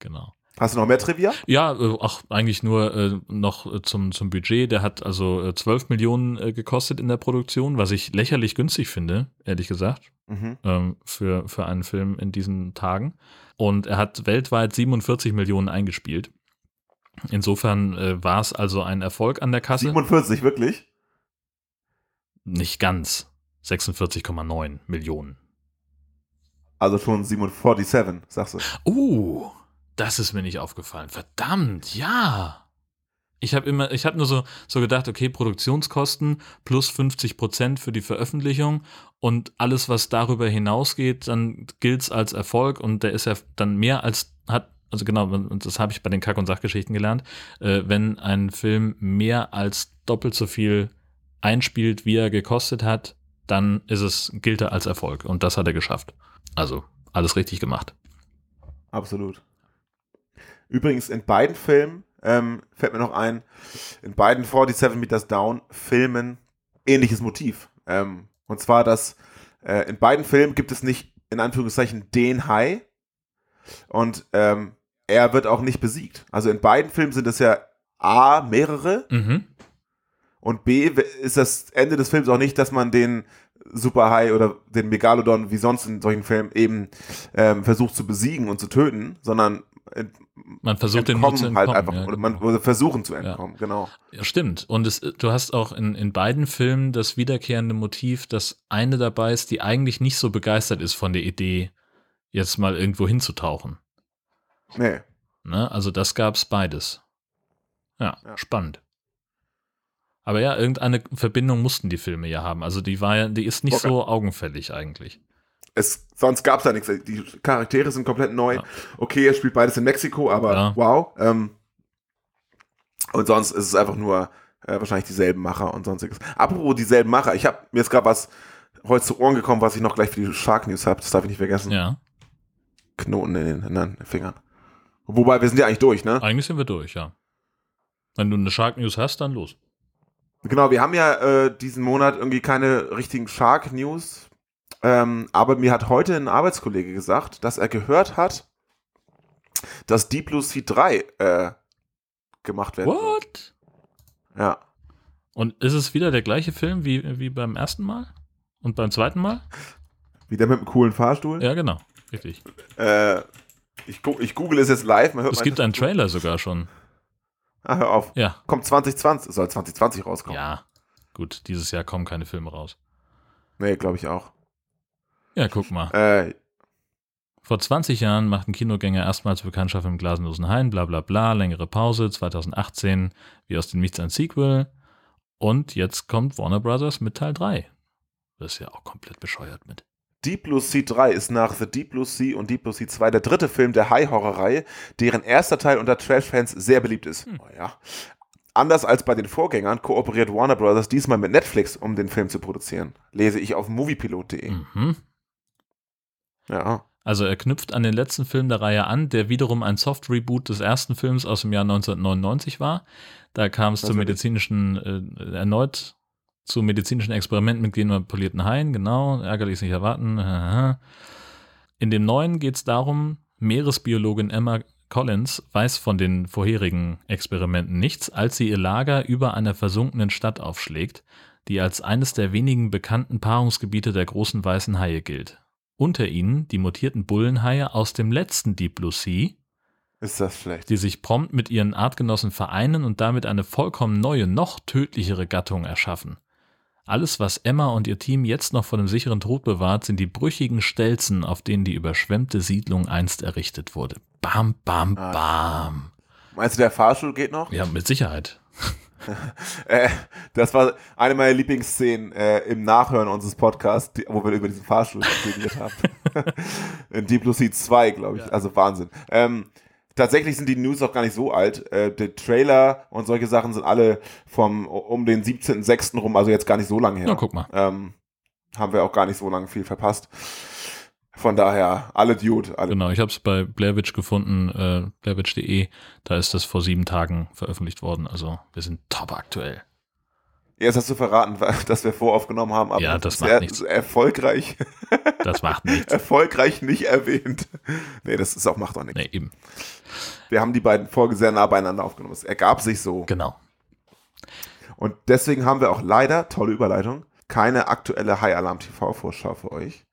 Speaker 3: Genau.
Speaker 4: Hast du noch mehr Trivia?
Speaker 3: Ja, äh, ach, eigentlich nur äh, noch äh, zum, zum Budget. Der hat also äh, 12 Millionen äh, gekostet in der Produktion, was ich lächerlich günstig finde, ehrlich gesagt.
Speaker 4: Mhm.
Speaker 3: ähm, für, für einen Film in diesen Tagen. Und er hat weltweit 47 Millionen eingespielt. Insofern äh, war es also ein Erfolg an der Kasse.
Speaker 4: 47, wirklich?
Speaker 3: Nicht ganz. 46,9 Millionen.
Speaker 4: Also schon 47, sagst du.
Speaker 3: Uh, das ist mir nicht aufgefallen. Verdammt, ja. Ich habe immer, ich habe nur so, so gedacht, okay, Produktionskosten plus 50 Prozent für die Veröffentlichung und alles, was darüber hinausgeht, dann gilt's als Erfolg und der ist ja dann mehr als hat, also genau, und das habe ich bei den Kack- und Sachgeschichten gelernt, äh, wenn ein Film mehr als doppelt so viel einspielt, wie er gekostet hat, dann ist es, gilt er als Erfolg und das hat er geschafft. Also alles richtig gemacht.
Speaker 4: Absolut. Übrigens, in beiden Filmen, ähm, fällt mir noch ein, in beiden 47 Meters Down Filmen ähnliches Motiv. Ähm, und zwar, dass äh, in beiden Filmen gibt es nicht, in Anführungszeichen, den Hai. Und ähm, er wird auch nicht besiegt. Also in beiden Filmen sind es ja A, mehrere.
Speaker 3: Mhm.
Speaker 4: Und B, ist das Ende des Films auch nicht, dass man den Superhai oder den Megalodon, wie sonst in solchen Filmen, eben ähm, versucht zu besiegen und zu töten, sondern
Speaker 3: Man versucht den nur
Speaker 4: entkommen halt einfach.
Speaker 3: ja,
Speaker 4: Oder man
Speaker 3: genau.
Speaker 4: versuchen zu entkommen, genau.
Speaker 3: ja, stimmt. Und es, du hast auch in, in beiden Filmen das wiederkehrende Motiv, dass eine dabei ist, die eigentlich nicht so begeistert ist von der Idee, jetzt mal irgendwo hinzutauchen.
Speaker 4: Nee.
Speaker 3: Ne? Also das gab's beides. Ja,
Speaker 4: Ja.
Speaker 3: spannend. Aber ja, irgendeine Verbindung mussten die Filme ja haben. Also die war ja, die ist nicht
Speaker 4: Okay.
Speaker 3: so augenfällig eigentlich.
Speaker 4: Es, sonst gab es da nichts. Die Charaktere sind komplett neu.
Speaker 3: Ja.
Speaker 4: Okay, er spielt beides in Mexiko, aber
Speaker 3: Ja.
Speaker 4: wow. Ähm, Und sonst ist es einfach nur äh, wahrscheinlich dieselben Macher und sonstiges. Apropos dieselben Macher, ich habe mir jetzt gerade was heute zu Ohren gekommen, was ich noch gleich für die Shark News habe. Das darf ich nicht vergessen.
Speaker 3: Ja.
Speaker 4: Knoten in den, in den Fingern. Wobei, wir sind ja eigentlich durch, ne?
Speaker 3: Eigentlich sind wir durch, ja. Wenn du eine Shark News hast, dann los.
Speaker 4: Genau, wir haben ja äh, diesen Monat irgendwie keine richtigen Shark News. Ähm, aber mir hat heute ein Arbeitskollege gesagt, dass er gehört hat, dass Deep Blue Sea 3 äh, gemacht werden.
Speaker 3: What?
Speaker 4: Ja.
Speaker 3: Und ist es wieder der gleiche Film wie, wie beim ersten Mal? Und beim zweiten Mal?
Speaker 4: Wieder mit einem coolen Fahrstuhl.
Speaker 3: Ja, genau. Richtig.
Speaker 4: Äh, ich, ich google es jetzt live. Man hört
Speaker 3: Es gibt einen. Trailer sogar schon.
Speaker 4: Ah, hör auf.
Speaker 3: Ja.
Speaker 4: Kommt 2020, soll 2020 rauskommen.
Speaker 3: Ja. Gut, dieses Jahr kommen keine Filme raus.
Speaker 4: Nee, glaube ich auch.
Speaker 3: Ja, guck mal.
Speaker 4: Äh,
Speaker 3: Vor 20 Jahren machten Kinogänger erstmals Bekanntschaft im glaslosen Hain, bla bla bla, längere Pause, 2018 wie aus dem Nichts ein Sequel. Und jetzt kommt Warner Brothers mit Teil 3. Das ist ja auch komplett bescheuert mit.
Speaker 4: Deep Blue Sea 3 ist nach The Deep Blue Sea und Deep Blue Sea 2 der dritte Film der High-Horror-Reihe, deren erster Teil unter Trash-Fans sehr beliebt ist. Oh ja. Anders als bei den Vorgängern kooperiert Warner Brothers diesmal mit Netflix, um den Film zu produzieren. Lese ich auf moviepilot.de.
Speaker 3: Mhm.
Speaker 4: Ja.
Speaker 3: Also er knüpft an den letzten Film der Reihe an, der wiederum ein Soft-Reboot des ersten Films aus dem Jahr 1999 war. Da kam es
Speaker 4: Das
Speaker 3: zu
Speaker 4: war die-
Speaker 3: medizinischen, äh, erneut zu medizinischen Experimenten mit genmanipulierten Haien, genau, ärgerlich nicht erwarten. In dem neuen geht es darum, Meeresbiologin Emma Collins weiß von den vorherigen Experimenten nichts, als sie ihr Lager über einer versunkenen Stadt aufschlägt, die als eines der wenigen bekannten Paarungsgebiete der großen weißen Haie gilt. Unter ihnen die mutierten Bullenhaie aus dem letzten Deep Blue Sea,
Speaker 4: Ist das schlecht?
Speaker 3: die sich prompt mit ihren Artgenossen vereinen und damit eine vollkommen neue, noch tödlichere Gattung erschaffen. Alles, was Emma und ihr Team jetzt noch vor dem sicheren Tod bewahrt, sind die brüchigen Stelzen, auf denen die überschwemmte Siedlung einst errichtet wurde. Bam, bam,
Speaker 4: Ah.
Speaker 3: bam.
Speaker 4: Meinst du, der Fahrstuhl geht noch?
Speaker 3: Ja, mit Sicherheit.
Speaker 4: Äh, das war eine meiner Lieblingsszenen äh, im Nachhören unseres Podcasts, die, wo wir über diesen Fahrstuhl geredet haben. In Deep Blue Sea 2, glaube ich. Also Wahnsinn. Ähm, tatsächlich sind die News auch gar nicht so alt. Äh, der Trailer und solche Sachen sind alle vom um den 17.06. rum, also jetzt gar nicht so lange her.
Speaker 3: Na, guck mal.
Speaker 4: Ähm, haben wir auch gar nicht so lange viel verpasst. Von daher, alle Dude, alle.
Speaker 3: Genau, ich habe es bei Blairwitch gefunden, äh, blairwitch.de. Da ist das vor sieben Tagen veröffentlicht worden. Also wir sind top aktuell.
Speaker 4: Jetzt hast du verraten, dass wir voraufgenommen haben, aber
Speaker 3: Ja, das macht
Speaker 4: sehr,
Speaker 3: nichts.
Speaker 4: erfolgreich,
Speaker 3: Das macht nichts.
Speaker 4: erfolgreich nicht erwähnt. Nee, das ist auch, macht auch nichts.
Speaker 3: Nee, eben.
Speaker 4: Wir haben die beiden Folgen sehr nah beieinander aufgenommen. Es ergab sich so.
Speaker 3: Genau.
Speaker 4: Und deswegen haben wir auch leider, tolle Überleitung, keine aktuelle High Alarm TV-Vorschau für euch,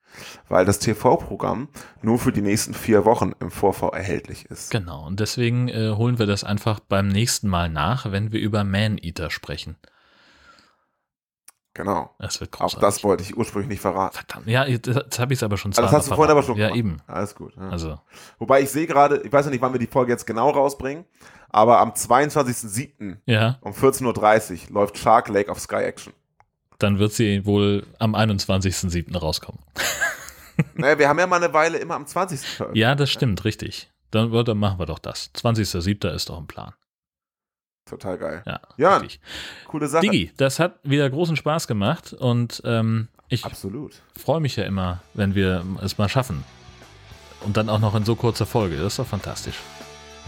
Speaker 4: weil das TV-Programm nur für die nächsten vier Wochen im Vorvor erhältlich ist.
Speaker 3: Genau. Und deswegen äh, holen wir das einfach beim nächsten Mal nach, wenn wir über Man-Eater sprechen.
Speaker 4: Genau.
Speaker 3: Das wird
Speaker 4: Auch das wollte ich ursprünglich nicht verraten.
Speaker 3: Verdammt. Ja, jetzt, habe ich es aber schon
Speaker 4: Also das
Speaker 3: zweimal
Speaker 4: hast du vorhin aber schon.
Speaker 3: Ja,
Speaker 4: gemacht.
Speaker 3: eben.
Speaker 4: Alles gut. Ja.
Speaker 3: Also,
Speaker 4: Wobei ich sehe gerade, ich weiß ja nicht, wann wir die Folge jetzt genau rausbringen, aber am 22.07.
Speaker 3: ja,
Speaker 4: um 14.30 Uhr läuft Shark Lake auf Sky Action.
Speaker 3: dann wird sie wohl am 21.07. rauskommen.
Speaker 4: Naja, wir haben ja mal eine Weile immer am 20. veröffentlicht.
Speaker 3: Ja, das stimmt, richtig. Dann, dann machen wir doch das. 20.07. ist doch ein Plan.
Speaker 4: Total geil.
Speaker 3: Ja,
Speaker 4: Ja. Coole Sache.
Speaker 3: Digi, das hat wieder großen Spaß gemacht und ähm, ich
Speaker 4: Absolut.
Speaker 3: freue mich ja immer, wenn wir es mal schaffen. Und dann auch noch in so kurzer Folge. Das ist doch fantastisch.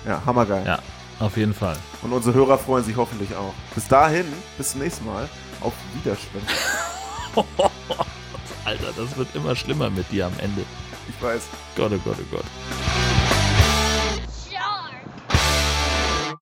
Speaker 4: Ja, hammergeil.
Speaker 3: Ja, auf jeden Fall.
Speaker 4: Und unsere Hörer freuen sich hoffentlich auch. Bis dahin, bis zum nächsten Mal. Auf Wiederschwimmen.
Speaker 3: Alter, das wird immer schlimmer mit dir am Ende.
Speaker 4: Ich weiß.
Speaker 3: Gott, oh Gott, oh Gott.